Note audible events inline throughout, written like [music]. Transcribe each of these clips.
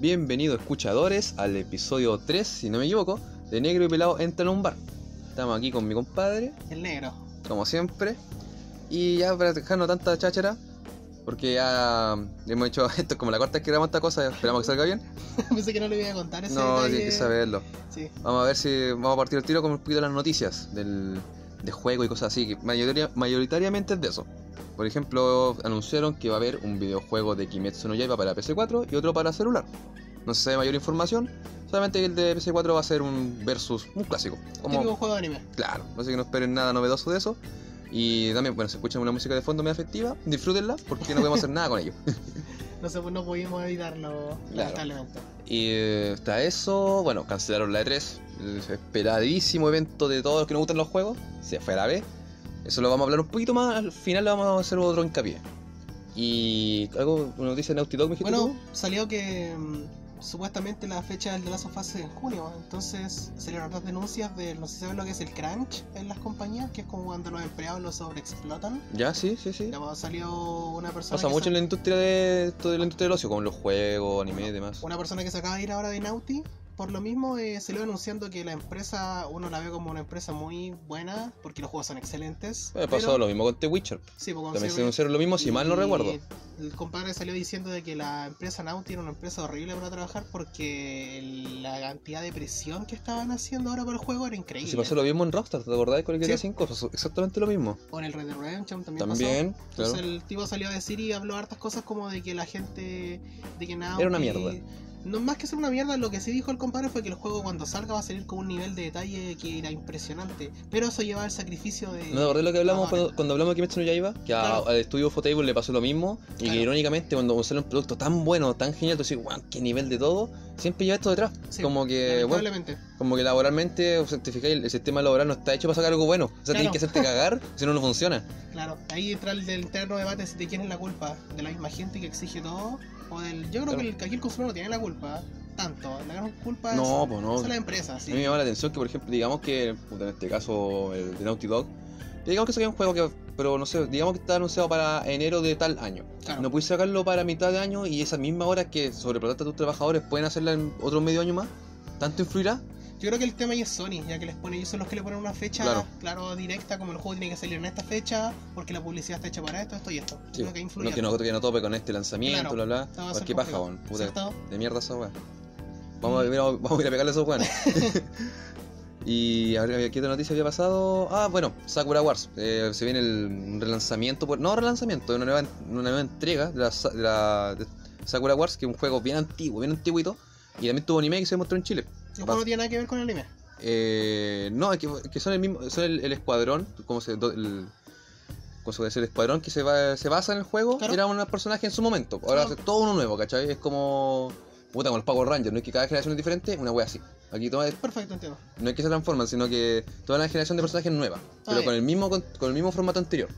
Bienvenidos escuchadores al episodio 3, si no me equivoco, de Negro y Pelado entran a un bar. Estamos aquí con mi compadre, El negro. como siempre. Y ya para dejarnos tanta cháchara, porque ya hemos hecho [laughs] esto es como la cuarta vez que grabamos esta cosa, esperamos que salga bien. [laughs] Pensé que no le iba a contar ese No, detalle. tienes que saberlo. Sí. Vamos a ver si vamos a partir el tiro con un poquito de las noticias del, de juego y cosas así, que mayoritaria- mayoritariamente es de eso. Por ejemplo, anunciaron que va a haber un videojuego de Kimetsu no Yaiba para PC4 y otro para celular. No se sabe mayor información, solamente que el de PC4 va a ser un versus, un clásico. Como, Típico juego de anime. claro, así que no esperen nada novedoso de eso. Y también, bueno, se escucha una música de fondo medio efectiva, disfrútenla porque no podemos hacer [laughs] nada con ello. No pues no pudimos evitarlo, lamentablemente. Y eh, está eso, bueno, cancelaron la E3, el esperadísimo evento de todos los que nos gustan los juegos, se fue a la vez. Eso lo vamos a hablar un poquito más, al final le vamos a hacer otro hincapié. Y algo, una noticia de Naughty Dog, me dijiste Bueno, tú? salió que mm, supuestamente la fecha del of Us es en junio. Entonces salieron otras denuncias de, no sé si saben lo que es el crunch en las compañías, que es como cuando los empleados los sobreexplotan. Ya, sí, sí, sí. Ya, salió una persona. Pasa mucho en la industria de, de la industria del ocio, como en los juegos, anime y demás. Una persona que se acaba de ir ahora de Naughty, por lo mismo eh, salió anunciando que la empresa, uno la ve como una empresa muy buena, porque los juegos son excelentes. Eh, pasó pero- lo mismo con The Witcher. Sí, pues, También se anunciaron lo mismo, si mal no recuerdo. El compadre salió diciendo de que la empresa Naughty era una empresa horrible para trabajar porque la cantidad de presión que estaban haciendo ahora por el juego era increíble. Si pasó lo mismo en Rockstar, ¿te acordás con el GTA Sí. 5? Pasó exactamente lo mismo. Con el Red Dead Redemption también, También, pasó. claro. Entonces el tipo salió a decir y habló hartas cosas como de que la gente, de que Naughty... Era una mierda. No más que ser una mierda, lo que sí dijo el compadre fue que el juego cuando salga va a salir con un nivel de detalle que era impresionante. Pero eso lleva al sacrificio de... ¿No te acordás lo que hablamos cuando, cuando hablamos de Kimetsu no Yaiba? Que a- al estudio Ufotable le pasó lo mismo y Claro. que irónicamente cuando sale un producto tan bueno, tan genial, tú dices, wow, qué nivel de todo, siempre lleva esto detrás. Sí, como que, bueno, como que laboralmente, certificáis, el, el sistema laboral no está hecho para sacar algo bueno. O sea, Claro. tienes que hacerte cagar, [laughs] si no, no funciona. Claro, ahí entra el del interno debate de quién es la culpa, de la misma gente que exige todo, o del... Yo creo Claro. que, el, que aquí el consumidor no tiene la culpa, tanto, la gran culpa No, es, pues no. es la empresa, sí. A mí me llama la atención que, por ejemplo, digamos que, en este caso, el de Naughty Dog, digamos que saqué un juego que, pero no sé, digamos que está anunciado para enero de tal año. Claro. No puedes sacarlo para mitad de año y esas mismas horas que sobreplotaste a tus trabajadores pueden hacerla en otro medio año más. ¿Tanto influirá? Yo creo que el tema ahí es Sony, ya que les pone, ellos son los que le ponen una fecha, Claro. claro, directa, como el juego tiene que salir en esta fecha, porque la publicidad está hecha para esto, esto y esto. Sí, que influye. no, que no, que no tope con este lanzamiento, Claro. bla bla. qué paja. Puta, ¿Cierto? de mierda esa weá. Vamos a, ir a- vamos a ir a pegarle a esos weones. [laughs] [laughs] y a ver, ¿qué otra noticia había pasado? Ah, bueno, Sakura Wars. Eh, se viene el relanzamiento, pues, no relanzamiento, una nueva, una nueva entrega de la, de la de Sakura Wars, que es un juego bien antiguo, bien antiguito. Y también tuvo anime que se mostró en Chile. El juego no tiene nada que ver con el anime. Eh, no, es que, que son el mismo, son el, el escuadrón, como se, el, ¿cómo se puede decir? El escuadrón que se, va, se basa en el juego, Claro. era un personaje en su momento. Ahora Ah. es todo uno nuevo, ¿cachai? Es como, puta, como los Power Rangers, no es que cada generación es diferente, una wea así. Aquí todo es- Perfecto, entiendo. no es que se transforman, sino que toda la generación de personajes es nueva, pero bien. con el mismo con, con el mismo formato anterior.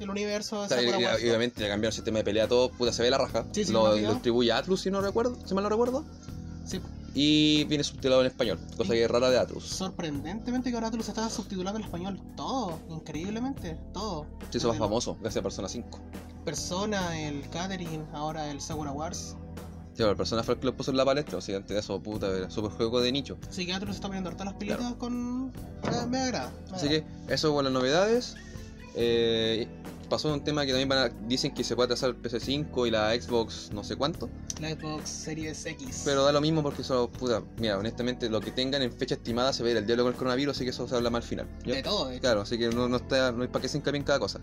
El universo O sea, y- y- obviamente le cambiaron el sistema de pelea, todo, puta, se ve la raja. Sí, sí, lo, distribuye Atlus, si no recuerdo, si mal no recuerdo. Sí. Y viene subtitulado en español, cosa que es rara de Atlus. Sorprendentemente que ahora tú los estás subtitulando en español. Todo, increíblemente, todo. Se hizo más famoso, gracias a Persona 5. Persona, el Catering, ahora el Sakura Wars. Sí, pero el persona fue el que lo puso en la palestra, o sea, antes de eso, puta, era súper juego de nicho. Así que Atlus está poniendo hartas las pelitas con. Me, me agrada. me Así agrada. que eso con las novedades. Eh, pasó un tema que también van a- dicen que se puede atrasar el PC5 y la Xbox no sé cuánto. La Xbox Series X. Pero da lo mismo porque eso, puta, mira, honestamente, lo que tengan en fecha estimada se ve el diálogo con el coronavirus, así que eso se habla más al final. ¿ya? De todo, de. Claro, así que no, no, está, no hay para qué se hincapié en cada cosa.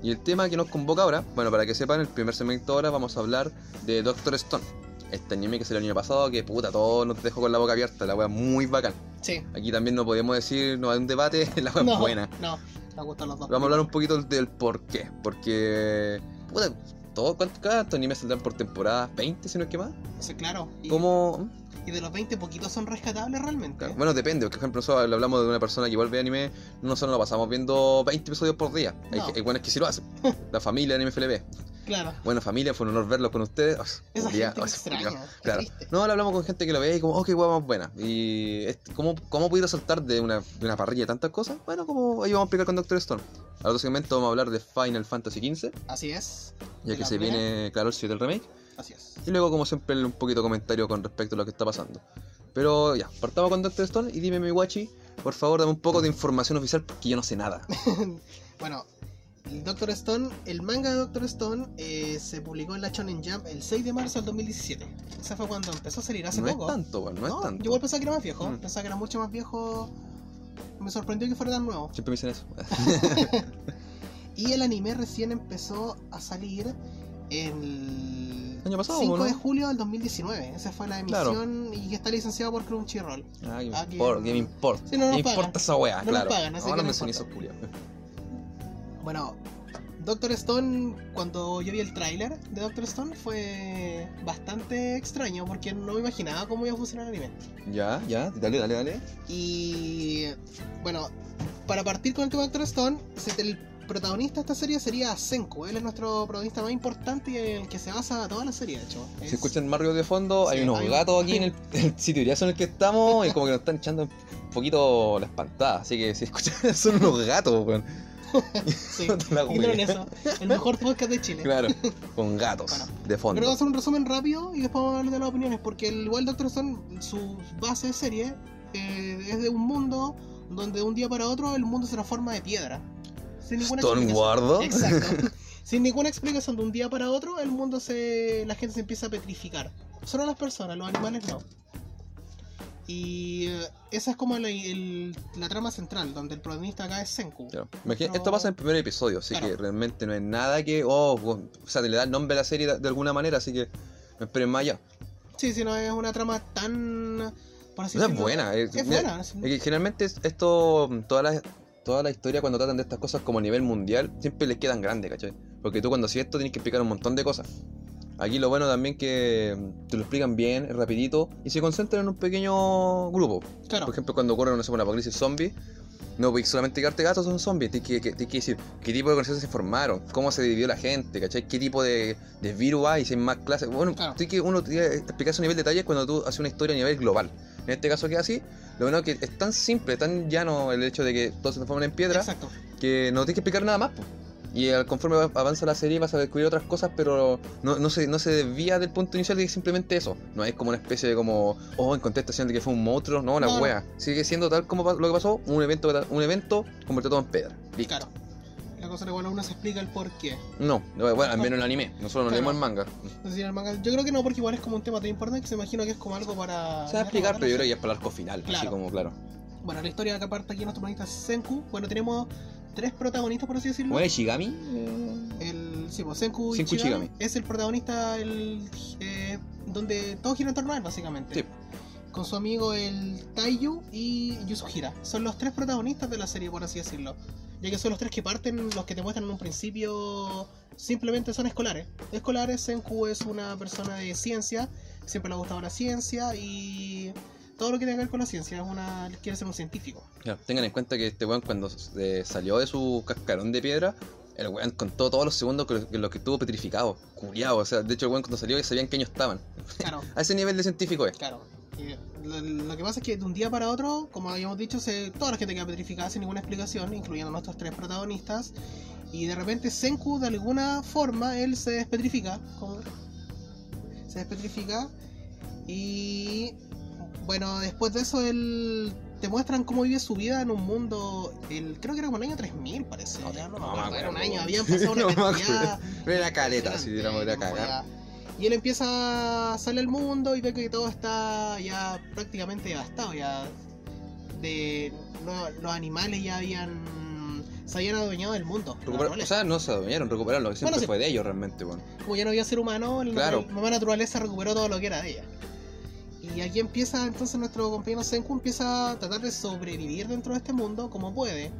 Y el tema que nos convoca ahora, bueno, para que sepan, el primer segmento ahora vamos a hablar de Doctor Stone. Este anime que salió el año pasado, que puta, todo nos dejó con la boca abierta, la wea muy bacán. Sí. Aquí también no podemos decir, no hay un debate, [laughs] la wea no, es buena. No, me gustan los dos. Vamos a hablar un poquito del por qué. Porque, puta, todo, ¿cuántos animes saldrán por temporada? ¿20 si no es que más? Sí, claro. Y, ¿Cómo? y de los 20 poquitos son rescatables realmente. Claro, Bueno, depende, porque, por ejemplo, nosotros hablamos de una persona que igual ve anime, nosotros no lo pasamos viendo 20 episodios por día. Hay, No. hay buenas que sí lo hacen. [laughs] La familia de Anime FLB. Claro. Bueno, familia, fue un honor verlos con ustedes. Esa Ya, gente oh, extraña. Qué Claro. No, ahora hablamos con gente que lo ve y como, oh, qué hueá más buena. Y este, ¿cómo, cómo pudiera saltar de una, de una parrilla de tantas cosas? Bueno, como ahí vamos a explicar con Doctor Stone. Al otro segmento vamos a hablar de Final Fantasy XV, Así es. ya que se primera. viene, claro, el 7 del remake. Así es. Y luego, como siempre, un poquito de comentario con respecto a lo que está pasando. Pero ya, partamos con Doctor Stone y dime, mi guachi, por favor, dame un poco de información oficial porque yo no sé nada. [laughs] bueno, el Doctor Stone, el manga de Doctor Stone eh, se publicó en la Shonen Jump el 6 de marzo del 2017. Ese fue cuando empezó a salir hace no poco. es tanto, bueno, no, es tanto. Yo igual pensaba que era más viejo, Mm. pensaba que era mucho más viejo. Me sorprendió que fuera tan nuevo. Siempre me dicen eso. [laughs] Y el anime recién empezó a salir el Año pasado, 5 ¿no? de julio del 2019. Esa fue la Claro. emisión y que está licenciado por Crunchyroll. Ah, ¿qué me Ah, que- importa? ¿Qué me importa? Sí, no nos ¿Qué me pagan. importa esa weá? No nos claro. pagan, así que Ahora no me son esos. Bueno, Doctor Stone, cuando yo vi el tráiler de Doctor Stone, fue bastante extraño porque no me imaginaba cómo iba a funcionar el anime. Ya, ya, dale, dale, dale. Y bueno, para partir con el tema de Doctor Stone, el protagonista de esta serie sería Senku. Él es nuestro protagonista más importante y en el que se basa toda la serie, de hecho. Es- Si escuchan más ruido de fondo, hay unos hay gatos aquí en el, [laughs] el sitio en el que estamos y como que nos están echando un poquito la espantada. Así que si escuchan, son unos gatos, weón. [laughs] Sí, eso. El mejor podcast de Chile. Claro, [laughs] con gatos Bueno, de fondo. Pero voy a hacer un resumen rápido y después vamos a hablar de las opiniones, porque el igual Doctor Stone, su base de serie, eh, es de un mundo donde de un día para otro el mundo se transforma de piedra. Sin ninguna explicación. Exacto. [laughs] Sin ninguna explicación, de un día para otro el mundo se. la gente se empieza a petrificar. Solo las personas, los animales no. Y eh, esa es como la, el- la trama central, donde el protagonista acá es Senku. Claro. Imagina- No- Esto pasa en el primer episodio, así Claro. que realmente no es nada que. Oh, o sea, le da el nombre a la serie de, de alguna manera, así que no esperen más allá. Sí, sí, no es una trama tan. Por así No es buena. Es, Es buena. es- es que generalmente es- esto, todas las toda la historia cuando tratan de estas cosas como a nivel mundial, siempre les quedan grandes, ¿cachai? Porque tú cuando haces esto tienes que explicar un montón de cosas. Aquí lo bueno también que mm, te lo explican bien, rapidito, y se concentran en un pequeño grupo. Claro. Por ejemplo, cuando ocurre no sé, una apocalipsis zombie, no puedes solamente quedarte gatos son zombies, tienes que, que- tienes que decir qué tipo de organizaciones se formaron, cómo se dividió la gente, ¿cachai? ¿Qué tipo de, de virus hay, si hay más clases? Bueno, Claro. tienes que uno tiene que explicar a nivel de detalle cuando tú haces una historia a nivel global. En este caso que es así, lo bueno es que es tan simple, tan llano el hecho de que todo se transforma en piedra, Exacto. que no tienes que explicar nada más. Y al- conforme va- avanza la serie vas a descubrir otras cosas, pero no, no, se, no se desvía del punto inicial de que simplemente eso. No es como una especie de como, oh, en contestación de que fue un monstruo. No, la No, no. wea. Sigue siendo tal como lo que pasó, un evento, un evento convirtió todo en piedra. Listo. Claro. La cosa es que bueno, uno se explica el por qué. No, no, bueno, al menos en el anime. Nosotros no Claro. leemos el manga. El manga- yo creo que no, porque igual es como un tema tan importante que se imagino que es como algo para. Se va a explicar, pero yo creo que ya es para el arco final. Así Claro. como, claro. Bueno, la historia que aparte aquí nuestro protagonista es Senku. Bueno, tenemos tres protagonistas, por así decirlo. ¿Cómo es Shigami? El, sí, pues Senku, Senku Ichigami. es el protagonista el, eh, donde todo gira en torno a él, básicamente. Sí. Con su amigo el Taiyu y Yusuhira. Son los tres protagonistas de la serie, por así decirlo. Ya que son los tres que parten, los que te muestran en un principio, simplemente son escolares. Escolares, Senku es una persona de ciencia, siempre le ha gustado la ciencia y todo lo que tenga que ver con la ciencia. Es una, quiere ser un científico. Ya, tengan en cuenta que este weón cuando eh, salió de su cascarón de piedra, el weón contó todos los segundos que lo que, lo que estuvo petrificado, culiado. O sea, de hecho el weón cuando salió ya sabían qué años estaban. Claro. [laughs] A ese nivel de científico es. Claro. Y lo, lo que pasa es que de un día para otro, como habíamos dicho, se, toda la gente queda petrificada sin ninguna explicación, incluyendo nuestros tres protagonistas. Y de repente Senku, de alguna forma, él se despetrifica. como- se despetrifica. Y bueno, después de eso, él te muestran cómo vive su vida en un mundo. El, creo que era como el año 3000, parece. No, ya no, no me acuerdo, era un año, habían [laughs] pasado una cantidad. Era caleta, si Impresionante, diéramos a cagar. Y él empieza a salir al mundo y ve que todo está ya prácticamente devastado. Ya de no, los animales ya habían se habían adueñado del mundo. o sea, no se adueñaron, recuperaron, lo que siempre Bueno, sí. fue de ellos realmente, weón. Como ya no había ser humano, Claro. la mamá naturaleza recuperó todo lo que era de ella. Y aquí empieza entonces nuestro compañero Senku empieza a tratar de sobrevivir dentro de este mundo como puede.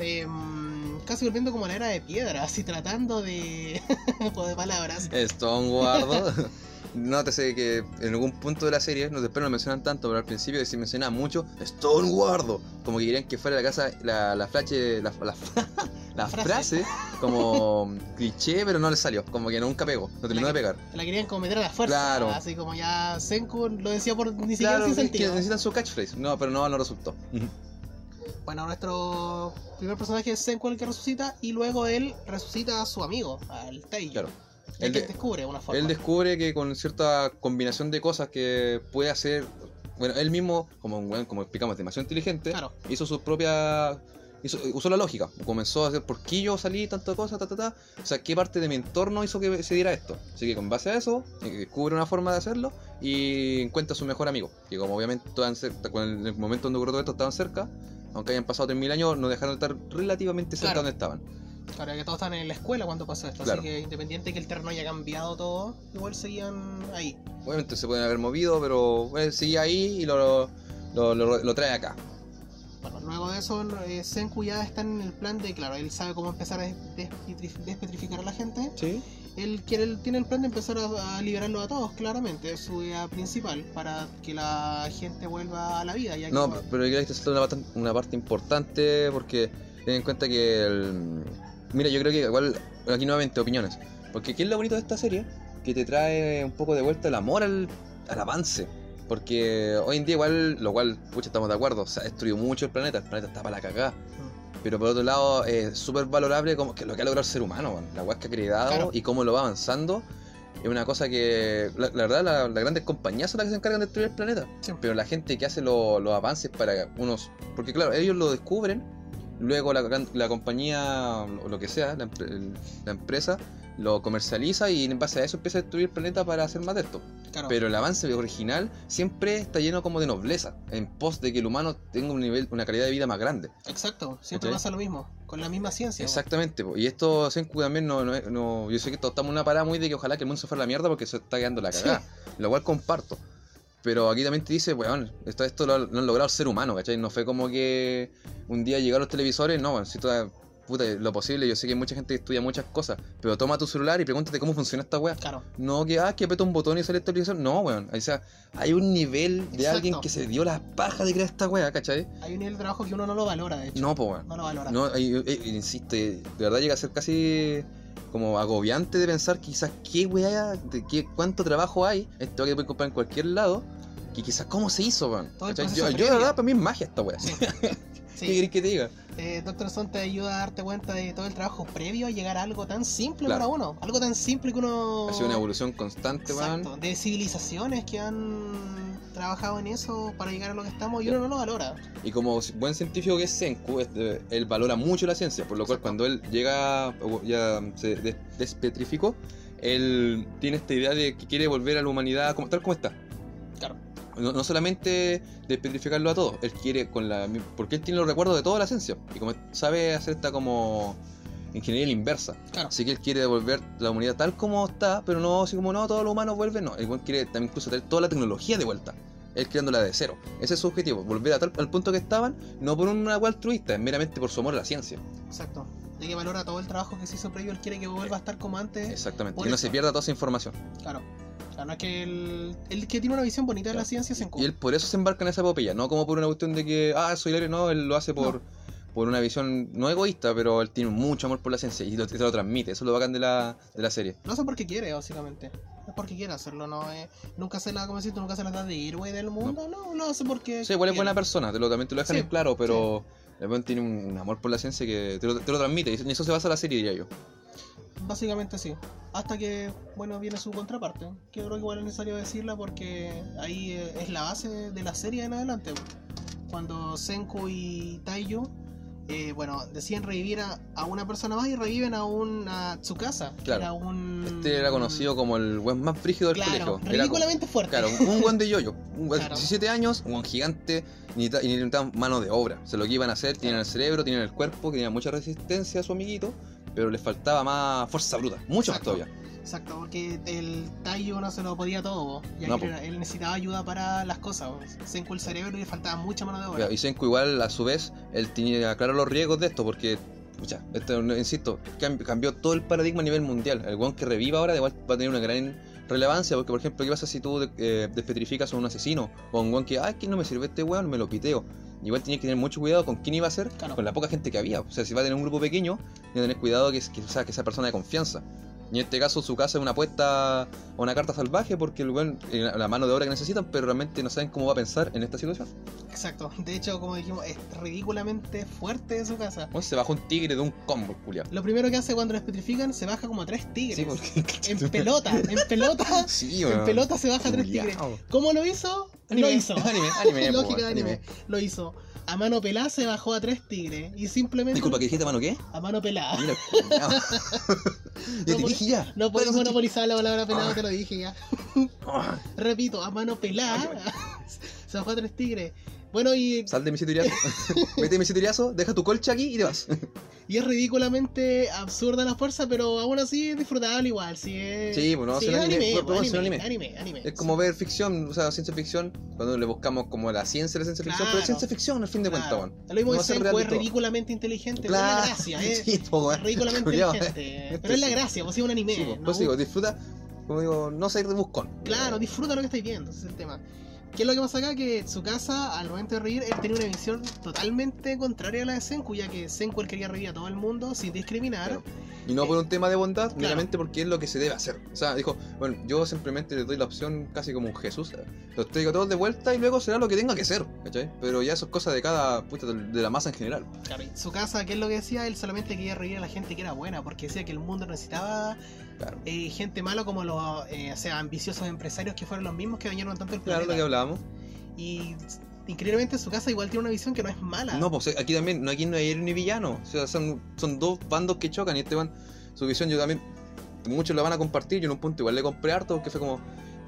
Eh, mm, casi volviendo como la era de piedra, así tratando de. [laughs] de palabras. Stone Guardo. [laughs] Nótese que en algún punto de la serie, no después no lo mencionan tanto, pero al principio se mencionaba mucho Stone Guardo. Como que querían que fuera la casa, la, la flache, la, la, [laughs] la Frase. como cliché, pero no le salió. Como que nunca pegó, no terminó de pegar. La querían cometer a la fuerza. Claro. Así como ya Senku lo decía por ni siquiera Claro, sin que, que sentido. necesitan su catchphrase. No, pero no, no resultó. [laughs] Bueno, nuestro primer personaje es Senku el que resucita y luego él resucita a su amigo, al Taiyu. Claro. Él Él, de- descubre una forma. él descubre que con cierta combinación de cosas que puede hacer. Bueno, él mismo, como weón, como explicamos, demasiado inteligente, Claro. hizo su propia. hizo- usó la lógica. Comenzó a hacer por qué yo salí, tanta cosa, ta, ta, ta. O sea, qué parte de mi entorno hizo que se diera esto. Así que con base a eso, eh, descubre una forma de hacerlo y encuentra a su mejor amigo. Que como obviamente estaban cerca, en el momento donde ocurrió todo esto estaban cerca, aunque hayan pasado 3.000 años, no dejaron de estar relativamente cerca Claro. donde estaban. Claro, que todos están en la escuela cuando pasó esto, Claro. así que independiente que el terreno haya cambiado todo, igual seguían ahí. Obviamente se pueden haber movido, pero él sigue ahí y lo, lo, lo- lo trae acá. Bueno, luego de eso, eh, Senku ya está en el plan de, claro, él sabe cómo empezar a des- despetrif- despetrificar a la gente. Sí. Él quiere, él tiene el plan de empezar a, a liberarlo a todos, claramente, es su idea principal, para que la gente vuelva a la vida. Ya que, No, pero yo creo que es una parte, una parte importante porque ten en cuenta que el... Mira, yo creo que igual, aquí nuevamente opiniones. Porque ¿qué es lo bonito de esta serie? Que te trae un poco de vuelta el amor al, al avance. Porque hoy en día igual, lo cual, pucha, estamos de acuerdo, se ha destruido mucho el planeta, el planeta está para la cagada. Pero por otro lado, es súper valorable como que lo que ha logrado el ser humano, la weá que ha creado Claro. y cómo lo va avanzando. Es una cosa que, la, la verdad, la- las grandes compañías son las que se encargan de destruir el planeta. Sí. Pero la gente que hace lo- los avances para unos. Porque, claro, ellos lo descubren, luego la, la compañía, o lo que sea, la, empresa, lo comercializa y en base a eso empieza a destruir el planeta para hacer más de esto. claro, Pero el avance original siempre está lleno como de nobleza, en pos de que el humano tenga un nivel, una calidad de vida más grande. exacto, siempre pasa lo mismo, con la misma ciencia. Exactamente, po. y esto Senku también no, no, no- yo sé que estamos en una parada muy de que ojalá que el mundo se fuera a la mierda porque se está quedando la cagada, lo cual comparto. Pero aquí también te dice, weón, esto, esto lo, lo han logrado el ser humano, ¿cachai? No fue como que un día llegaron los televisores, no, weón, si toda, puta, lo posible, yo sé que hay mucha gente que estudia muchas cosas, pero toma tu celular y pregúntate cómo funciona esta weá. Claro, No que, ah, que aprieta un botón y sale esta aplicación, no, weón, o sea, hay un nivel de Exacto. alguien que se dio la paja de crear esta weá, ¿cachai? hay un nivel de trabajo que uno no lo valora, de hecho. No, pues weón. No lo valora. No, insiste, de verdad llega a ser casi como agobiante de pensar quizás qué weá, de qué, cuánto trabajo hay, esto que puedes comprar en cualquier lado, que quizás cómo se hizo, weón. Yo, yo de previo. verdad, para mí es magia esta weá. [laughs] Sí. ¿Qué querés que te diga? eh, Doctor Stone te ayuda a darte cuenta de todo el trabajo previo a llegar a algo tan simple Claro. para uno. Algo tan simple que uno. Ha sido una evolución constante, weón. De civilizaciones que han trabajado en eso para llegar a lo que estamos y uno no lo valora. Y como buen científico que es Senku, él valora mucho la ciencia, por lo cual cuando él llega, ya se des- despetrificó, él tiene esta idea de que quiere volver a la humanidad como, tal como está. No, no solamente despetrificarlo a todos, él quiere con la... Porque él tiene los recuerdos de toda la ciencia, y como sabe hacer esta como ingeniería la inversa. Claro. Así que él quiere devolver la humanidad tal como está, pero no así como no, todos los humanos vuelven, no. Buen quiere también incluso tener toda la tecnología de vuelta. Él creándola de cero. Ese es su objetivo, volver a tal, al punto que estaban, no por una altruista, es meramente por su amor a la ciencia. Exacto. De que valora todo el trabajo que se hizo previo, él quiere que vuelva a estar como antes. Exactamente. Y no se pierda toda esa información. Claro. Claro, no es que él, él que tiene una visión bonita de la ciencia se Y él por eso se embarca en esa epopeya, no como por una cuestión de que, ah, soy héroe, no, él lo hace por, No. por una visión no egoísta, pero él tiene mucho amor por la ciencia y lo, te lo transmite, eso es lo bacán de la, de la serie. No sé por qué quiere, básicamente. Es porque quiere hacerlo, no es... Nunca se la, como decís nunca se la da de héroe del mundo, no, lo hace porque... Sí, igual es buena persona, te lo, también te lo dejan Sí, en claro, pero buen tiene un, un amor por la ciencia que te lo, te lo transmite, y en eso se basa la serie, diría yo. Básicamente sí. Hasta que, bueno, viene su contraparte. Que creo que igual es necesario decirla porque ahí eh, es la base de la serie en adelante. Cuando Senku y Taiyu, eh, bueno, deciden revivir a, a una persona más y reviven a una Tsukasa. Claro. Era un... Este era conocido como el buen más frígido del Claro, colegio. Como- ridículamente fuerte. Claro, un buen de yoyo. Un buen- Claro. 17 años, un buen gigante, y necesita- y necesitaban mano de obra. O sea, lo que iban a hacer, tienen el cerebro, tienen el cuerpo, que tenía mucha resistencia a su amiguito, pero les faltaba más fuerza bruta, mucho más todavía. Exacto, porque el Taiyu no se lo podía todo, ya No, que po. él necesitaba ayuda para las cosas. Senku el cerebro y le faltaba mucha mano de obra. Y Senku igual, a su vez, él tenía claro los riesgos de esto, porque, pucha, esto, insisto, cam- cambió todo el paradigma a nivel mundial. El weón que reviva ahora igual va a tener una gran relevancia, porque, por ejemplo, ¿qué pasa si tú eh, despetrificas a un asesino? O a un weón que, ay, que no me sirve este weón, me lo piteo. Igual tenías que tener mucho cuidado con quién iba a ser, Claro. con la poca gente que había. O sea, si va a tener un grupo pequeño, tienes que tener cuidado que, que, o sea, que sea persona de confianza. Y en este caso su casa es una apuesta a una carta salvaje porque el weón, eh, la mano de obra que necesitan, pero realmente no saben cómo va a pensar en esta situación. Exacto. De hecho, como dijimos, es ridículamente fuerte de su casa. Weón, se bajó un tigre de un combo, culiao. Lo primero que hace cuando lo petrifican, se baja como a tres tigres. Sí, porque. En pelota, [laughs] en pelota. Sí, En weón. pelota se baja a tres tigres. ¿Cómo lo hizo? Lo Anime, hizo. anime, [laughs] anime, Lógica de anime. anime. Lo hizo. A mano pelada se bajó a tres tigres. Y simplemente. Disculpa, ¿que dijiste mano qué? A mano pelada. Mira, [laughs] culiao. Ya te No, dije ya. No Bueno, monopolizar la palabra pelada, Ah. te lo dije ya. ah, [laughs] Repito, a mano pelada [laughs] se bajó a tres tigres. Bueno, y, Sal de mi situriazo. Vete de mi situriazo, deja tu colcha aquí y te vas. Y es ridículamente absurda la fuerza, pero aún así es disfrutable igual. Es, Sí, es anime, anime, pues, pues, pues, anime, es anime, anime. Es como ver ficción, o sea, ciencia ficción, cuando le buscamos como la ciencia de la ciencia ficción, pero es ciencia ficción al fin de cuentas, Claro. Lo mismo No que es ridículamente inteligente, Claro. pero es la gracia, es, [laughs] Sí, po, weón. es ridículamente [laughs] inteligente. pero es la sí. gracia, pues es un anime. Sí, pues, ¿no? pues digo, disfruta, como digo, no ser de buscón. Claro, disfruta lo que estáis viendo, ese es el tema. ¿Qué es lo que pasa acá? Que su casa, al momento de reír, él tenía una visión totalmente contraria a la de Senku, ya que Senku él quería reír a todo el mundo sin discriminar. Claro. Y no por un tema de bondad, Claro. meramente porque es lo que se debe hacer. O sea, dijo, bueno, yo simplemente les doy la opción casi como un Jesús. Los traigo todos de vuelta y luego será lo que tenga que ser, ¿cachai? Pero ya eso es cosa de cada puta de la masa en general. Claro, y Su casa, ¿qué es lo que decía? Él solamente quería reír a la gente que era buena, porque decía que el mundo necesitaba Claro. eh, gente mala como los eh, o sea, ambiciosos empresarios que fueron los mismos que dañaron tanto el Claro, planeta. lo que hablábamos. Y increíblemente su casa igual tiene una visión que no es mala. No, pues aquí también, no aquí no hay héroe ni villano. O sea, son, son dos bandos que chocan y este van, su visión yo también, muchos la van a compartir, yo en un punto igual le compré harto porque fue como,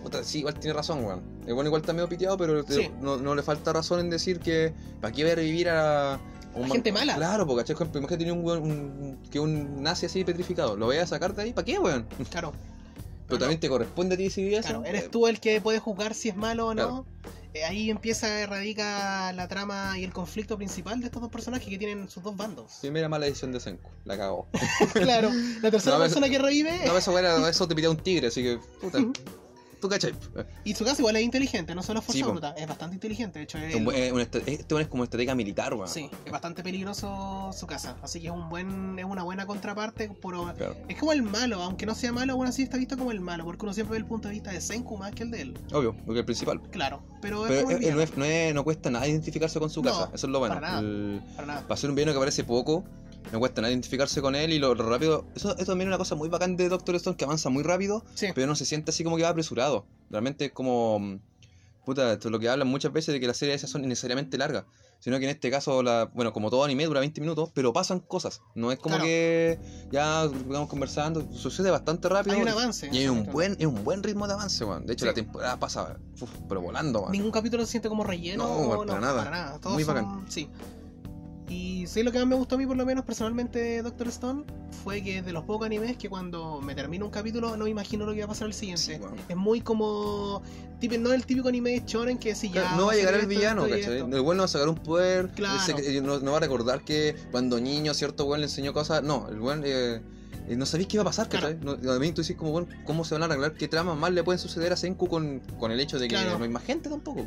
puta, sí, igual tiene razón, weón. El bueno igual está medio piteado, pero Sí. no, no le falta razón en decir que, ¿para qué voy a revivir a... un gente mala. Claro, porque, ¿cachai? Imagínate tiene un, un- que un nazi así petrificado. ¿Lo voy a sacar de ahí? ¿Para qué, weón? Claro. [laughs] Pero también te corresponde a ti decidir eso. Claro, Eh, eres tú el que puede juzgar si es malo o no. Claro. Eh, ahí empieza, radica la trama y el conflicto principal de estos dos personajes que tienen sus dos bandos. Primera mala decisión de Senku, la cagó. [laughs] claro, la tercera No, persona que revive No, eso, weón, [laughs] eso te pidía un tigre, así que, puta, tú cachai. y su casa igual es inteligente, no solo es fuerza Sí, bruta, es bastante inteligente. De hecho, es, Un una este es como estrategia militar, weón. sí, es bastante peligroso su casa. Así que es un buen, es una buena contraparte. Pero Claro. es como el malo, aunque no sea malo, aún así está visto como el malo, porque uno siempre ve el punto de vista de Senku más que el de él. Obvio, porque el principal. Claro, pero es eh, eh, no, es- no, es- no cuesta nada identificarse con su No, casa, eso es lo bueno. para nada. El- para nada. para ser un villano que aparece poco, no cuesta nada identificarse con él y lo, lo rápido. Eso, eso también es una cosa muy bacán de Doctor Stone que avanza muy rápido, Sí, pero no se siente así como que va apresurado. Realmente es como. Puta, esto es lo que hablan muchas veces de que las series esas son innecesariamente largas. Sino que en este caso, la, bueno, como todo anime dura 20 minutos, pero pasan cosas. No es como Claro. que ya vamos conversando, sucede bastante rápido. hay un avance. Y hay un buen, es un buen ritmo de avance, weón. De hecho, Sí. la temporada pasa, uf, pero volando, weón. Ningún capítulo se siente como relleno. No, o weón, para nada. Todos Muy son- bacán. Sí. Y sí, lo que más me gustó a mí, por lo menos personalmente, de Doctor Stone, fue que es de los pocos animes que cuando me termino un capítulo no me imagino lo que va a pasar al siguiente. Sí. Es muy como. Tipo, no el típico anime de Shonen que si ya. Claro, no va a llegar el esto, villano, esto ¿cachai? esto. El weón no va a sacar un poder, Claro. ese- no, no va a recordar que cuando niño cierto weón le enseñó cosas. No, el weón eh, eh, no sabéis qué va a pasar, Claro. ¿cachai? No, a mí tú dices como, weón, ¿cómo se van a arreglar? ¿Qué tramas más le pueden suceder a Senku con, con el hecho de que Claro. no hay más gente tampoco?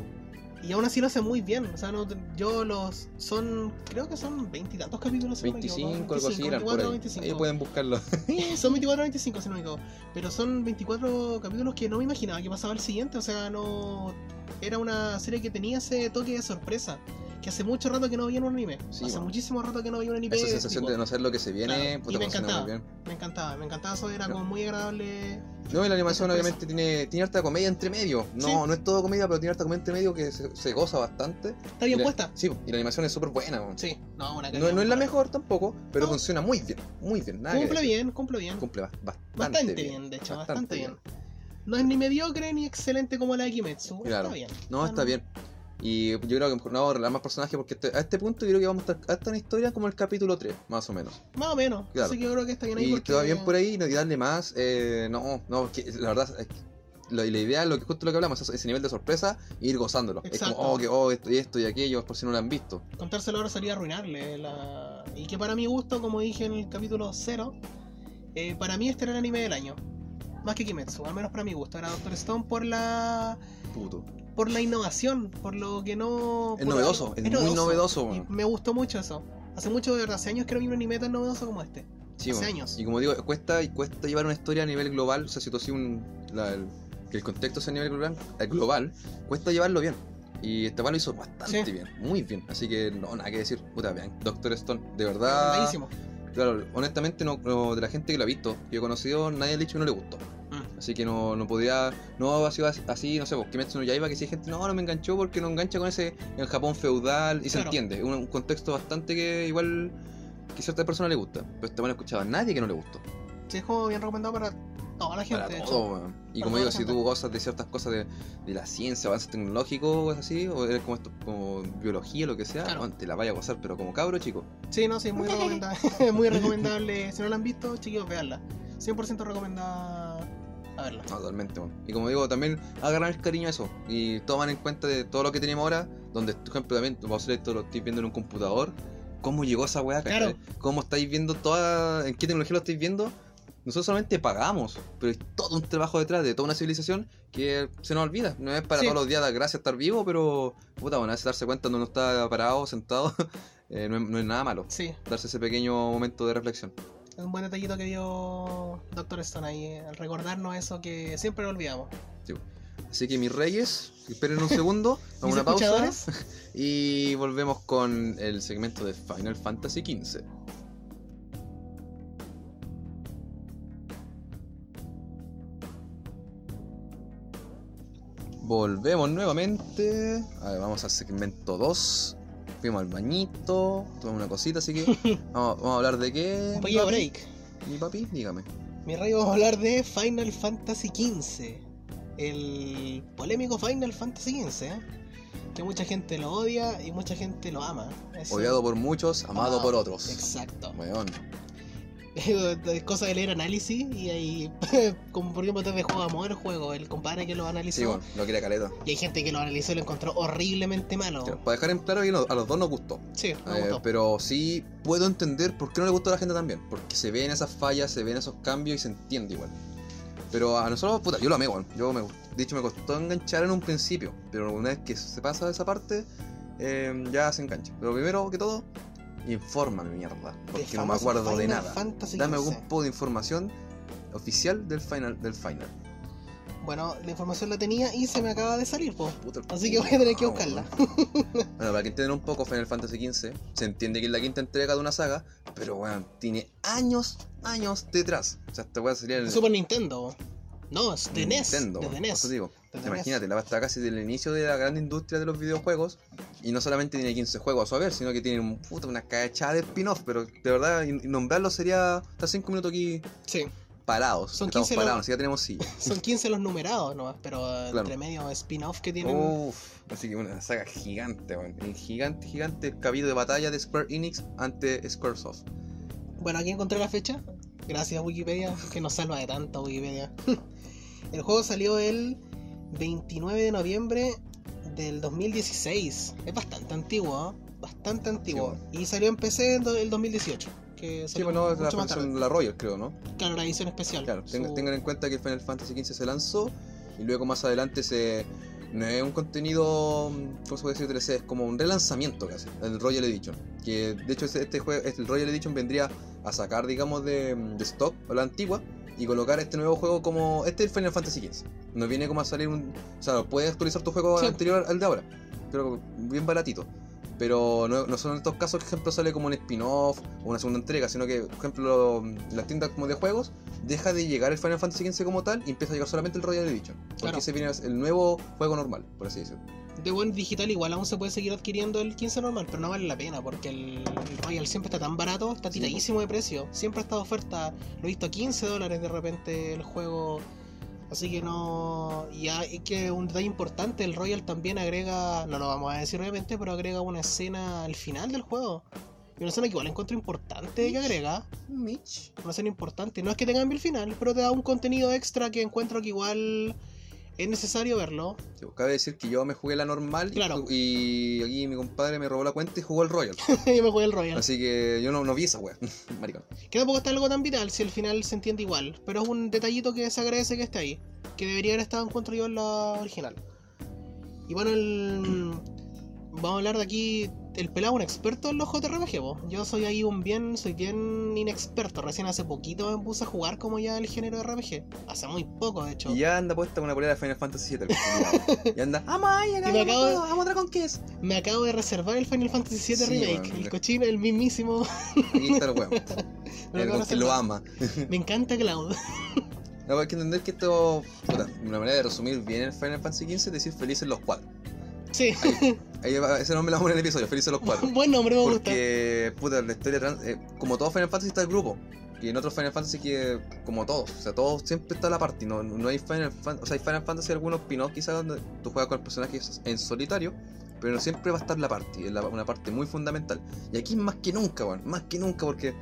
Y aún así lo hace muy bien. O sea, no, yo los. Son. Creo que son veintitantos capítulos. si no me equivoco. 25, algo así, eran por 24 o ahí. 25. Ahí pueden buscarlo. [laughs] Son 24 o 25, si no me equivoco. Pero son 24 capítulos que no me imaginaba que pasaba el siguiente. O sea, no. Era una serie que tenía ese toque de sorpresa. Que hace mucho rato que no veía en un anime. Sí, hace bueno. muchísimo rato que no veía un anime. Esa sensación tipo. de no saber lo que se viene, Claro, puta, y me encantaba. Me encantaba, me encantaba eso. Era Claro. como muy agradable. No, y la animación obviamente tiene, tiene harta comedia entre medio. No, Sí. no es todo comedia, pero tiene harta comedia entre medio que se, se goza bastante. Está bien la- puesta. Sí, y la animación es súper buena. Sí, no, una No, es la mejor tampoco, pero No. funciona muy bien, muy bien. Nada Cumple bien, cumple bien. Cumple ba- bastante, Bastante bien, de hecho, bastante, bastante bien. No es ni mediocre ni excelente como la de Kimetsu. Claro. Está bien. No, está bien. Y yo creo que no vamos a más personajes porque este- a este punto yo creo que vamos a estar hasta una historia como el capítulo 3, más o menos. Más o menos. Claro. Así que yo creo que está bien ahí. Y porque... bien por ahí, no y darle más. eh, no, no, que la verdad, es que la, la idea, lo que justo lo que hablamos, es ese nivel de sorpresa e ir gozándolo. Es como, oh, que, oh, esto y esto y aquello, por si no lo han visto. Contárselo ahora sería arruinarle. La... Y que para mi gusto, como dije en el capítulo 0, eh, para mí este era el anime del año. Más que Kimetsu, al menos para mi gusto. Era Doctor Stone por la Puto. Por la innovación, por lo que no... Es novedoso, algo- es muy novedoso, me gustó mucho eso. Hace mucho, de verdad, hace años que no vi un anime tan novedoso como este. Sí, hace bueno. años. Y como digo, cuesta, y cuesta llevar una historia a nivel global. O sea, si tú así un. la- el- que el contexto sea a nivel global, eh, global, cuesta llevarlo bien. Y este lo hizo bastante Sí. bien, muy bien. Así que no, nada que decir. Puta, vean. Doctor Stone, de verdad. Claro, honestamente, no, no- de la gente que lo ha visto, que yo he conocido, nadie ha dicho que no le gustó. Así que no, no podía. No ha sido así, no sé, pues Kimetsu no Yaiba, que si hay gente, no, no me enganchó porque no engancha con ese. En Japón feudal, y se entiende. Un, un contexto bastante que igual. que cierta persona le gusta. Pero este no escuchaba a nadie que no le gustó. Sí, es como bien recomendado para toda la gente, Para de todo. Y Para como digo, si tú gozas de ciertas cosas de, de la ciencia, avances tecnológicos, así, o eres como esto, como biología, lo que sea, Claro. te la vaya a gozar, pero como cabro, chico. Sí, no, sí, muy recomendable. [laughs] muy recomendable. Si no la han visto, chiquillos, veanla. 100% recomendada a verla. Totalmente, weón. Y como digo, también agarran el cariño a eso. Y toman en cuenta de todo lo que tenemos ahora, donde, por ejemplo, también, vamos a hacer esto, lo estoy viendo en un computador. ¿Cómo llegó esa weá? Claro. ¿Cómo estáis viendo toda. ¿En qué tecnología lo estáis viendo? Nosotros solamente pagamos, pero hay todo un trabajo detrás de toda una civilización que se nos olvida. No es para Sí. todos los días dar gracias estar vivo, pero puta, bueno, es darse cuenta cuando uno está parado, sentado, [laughs] eh, no, es, no es nada malo. Sí, Darse ese pequeño momento de reflexión. Es un buen detallito que dio Doctor Stone ahí, eh, al recordarnos eso que siempre lo olvidamos. Así que mis reyes, esperen un segundo, [laughs] Mis vamos a una pausa [laughs] y volvemos con el segmento de Final Fantasy XV. Volvemos nuevamente. A ver, vamos al segmento 2. Fuimos al bañito, tomamos una cosita, así que [laughs] vamos, vamos a hablar de qué. un pequeño break. Mi papi, dígame. Mi rey, vamos a hablar de Final Fantasy XV. El polémico Final Fantasy XV, ¿eh? que mucha gente lo odia y mucha gente lo ama. Es Odiado por muchos, amado Amado. por otros. Exacto. Weón. [laughs] Cosa de leer análisis y hay, [laughs] como por ejemplo, desde Juego Amor, el juego, el compadre que lo analizó. Sí, bueno, lo quería caleta. Y hay gente que lo analizó y lo encontró horriblemente malo. Para dejar en claro que no- a los dos nos gustó. Sí, me Eh, gustó. pero sí puedo entender por qué no le gustó a la gente también. Porque se ven esas fallas, se ven esos cambios y se entiende igual. Pero a nosotros, puta, yo lo amé, weón. Yo me, de hecho, me costó enganchar en un principio. Pero una vez que se pasa esa parte, eh, ya se engancha. Pero primero que todo, infórmame, mierda. Porque no me acuerdo de nada. Fantasy Dame algún poco de información oficial del final. Del final. Bueno, la información la tenía y se me acaba de salir, po. Puta Así que voy a tener que buscarla. [laughs] Bueno, para que entiendan un poco, Final Fantasy XV, se entiende que es la quinta entrega de una saga, pero weón, tiene años, años detrás. O sea, esta weá sería el Super Nintendo. No, es de NES. Nintendo, Desde. NES. Eso digo, Desde imagínate, la está casi del inicio de la gran industria de los videojuegos, y no solamente tiene 15 juegos a su haber, sino que tiene un, puta, una cachada de spin-off, pero de verdad, nombrarlo sería hasta 5 minutos aquí Sí, parados. Son Estamos 15 parados, los- así que tenemos silla. [laughs] son 15 los numerados nomás, pero [laughs] Claro. entre medio spin-off que tienen. Uf, así que una saga gigante. Y Gigante, gigante el cabido de batalla de Square Enix ante Squaresoft. Bueno, aquí encontré la fecha. Gracias Wikipedia, que nos salva de tanto Wikipedia. [laughs] El juego salió el 29 de noviembre del 2016. Es bastante antiguo, ¿eh? Bastante antiguo. y salió en PC en el 2018. Que Sí, bueno, es la versión- la Royal, creo, ¿no? Claro, la edición especial. Claro, Su- tengan en cuenta que Final Fantasy XV se lanzó y luego más adelante se. No es un contenido, ¿cómo se puede decir? 3C? Es como un relanzamiento casi, el Royal Edition. Que de hecho este, juego, este, el Royal Edition vendría a sacar, digamos, de, de stock a la antigua y colocar este nuevo juego como. Este es el Final Fantasy XV. No viene como a salir un. O sea, puedes actualizar tu juego Sí. anterior al de ahora. Que bien baratito. Pero no, no son estos casos que, por ejemplo, sale como un spin-off o una segunda entrega, sino que, por ejemplo, las tiendas como de juegos deja de llegar el Final Fantasy XV como tal y empieza a llegar solamente el Royal Edition. Porque Claro. ese viene el nuevo juego normal, por así decirlo. De buen digital igual aún se puede seguir adquiriendo el 15 normal, pero no vale la pena porque el, el Royal siempre está tan barato, está tiradísimo de precio. Siempre ha estado oferta, lo he visto a 15 dólares de repente el juego. Así que no. Y hay que un detalle importante: el Royal también agrega, no lo vamos a decir obviamente, pero agrega una escena al final del juego. Y una escena que igual encuentro importante que agrega. Mitch. Una escena importante. No es que te cambie el final, pero te da un contenido extra que encuentro que igual es necesario verlo. Sí, cabe decir que yo me jugué la normal y- Claro. y, aquí mi compadre me robó la cuenta y jugó el Royal. [laughs] Yo me jugué el Royal. Así que yo no, no vi esa wea, [laughs] maricón. Que tampoco está algo tan vital si al final se entiende igual. Pero es un detallito que se agradece que esté ahí. Que debería haber estado encuentro yo en la original. Y bueno, el... [clears throat] vamos a hablar de aquí el pelado un experto en los JRPG, po. Yo soy ahí un bien, soy bien inexperto. Recién hace poquito me puse a jugar como ya el género de RPG. Hace muy poco, de hecho. Y ya anda puesta una polera de Final Fantasy VII. [laughs] y anda, ¡Amo a ella, Y me acabo de- ¡Amo a Dragon Quest! Me acabo de reservar el Final Fantasy VII Sí, Remake. El cochino, el mismísimo. Aquí está el [laughs] lo El que lo ama. Me encanta Cloud. No, hay que entender que esto. Puta, una manera de resumir bien el Final Fantasy XV es decir felices los cuatro. Sí, Ahí va- ese nombre lo vamos en el episodio, felices los cuatro. [laughs] buen nombre, me gusta. Porque, puta, la historia trans- eh, como todo Final Fantasy está el grupo. Y en otros Final Fantasy que, como todos, o sea, todos siempre está la party. No, no hay Final Fantasy, o sea, hay Final Fantasy algunos spin-off quizás donde tú juegas con personajes en solitario, pero siempre va a estar la party, es la- una parte muy fundamental. Y aquí más que nunca, weón, más que nunca, porque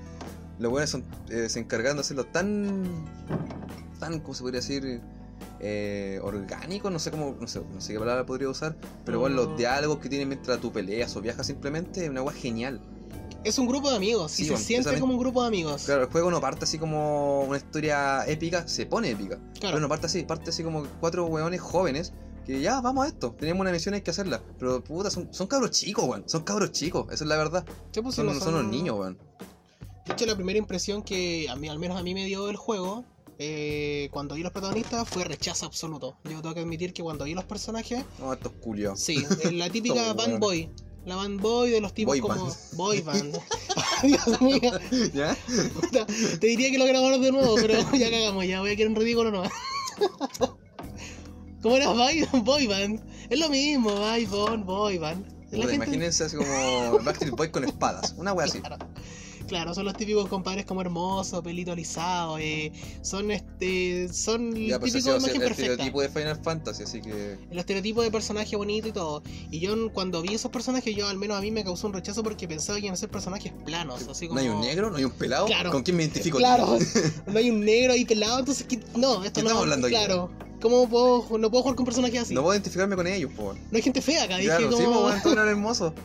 los buenos son, eh, se encargan de hacerlo tan, tan, ¿cómo se podría decir? Eh, orgánico, no sé cómo, no sé, no sé qué palabra podría usar, pero bueno, Mm. los diálogos que tienen mientras tú peleas o viajas simplemente es una weá genial. Es un grupo de amigos. Sí, y se bueno, siente como un grupo de amigos. Claro, el juego no parte así como una historia épica, se pone épica. Claro. Pero no parte así, parte así como cuatro weones jóvenes que ya, vamos a esto, tenemos una misión, hay que hacerla. Pero puta, son, son cabros chicos, weón. Son cabros chicos, esa es la verdad. Son, no son los niños, weón. De hecho, la primera impresión que a mí, al menos a mí me dio el juego, eh, cuando vi los protagonistas, fue rechazo absoluto. Yo tengo que admitir que cuando vi los personajes, No, estos culios. sí, [laughs] la típica band boy. La band boy de los tipos Boy como band. boy band. [laughs] [laughs] Dios mío, ¿Ya? te diría que lo grabamos de nuevo, pero ya cagamos, ya voy a quedar un ridículo no. ¿Cómo era boy, boy band? Es lo mismo, boy band, boy band. Gente- Imagínense así como Backstreet Boy con espadas. Una wea así. Claro. Son los típicos compadres como hermosos, pelito alisado, eh, son este, son Ya, pues ese típico va a ser imagen el perfecta. estereotipo de Final Fantasy, así que. El estereotipo de personaje bonito y todo. Y yo cuando vi esos personajes, yo al menos a mí me causó un rechazo porque pensaba que iban a ser personajes planos, así como... No hay un negro, no hay un pelado. Claro. ¿Con quién me identifico? Claro, [laughs] no hay un negro ahí pelado, entonces ¿qué- no, esto ¿Qué no. estamos hablando aquí? Claro, ¿cómo puedo, no puedo jugar con personajes así? No No, puedo identificarme con ellos, po. hay gente fea acá, dije Claro, sí, como... po, todos eran hermosos. [laughs]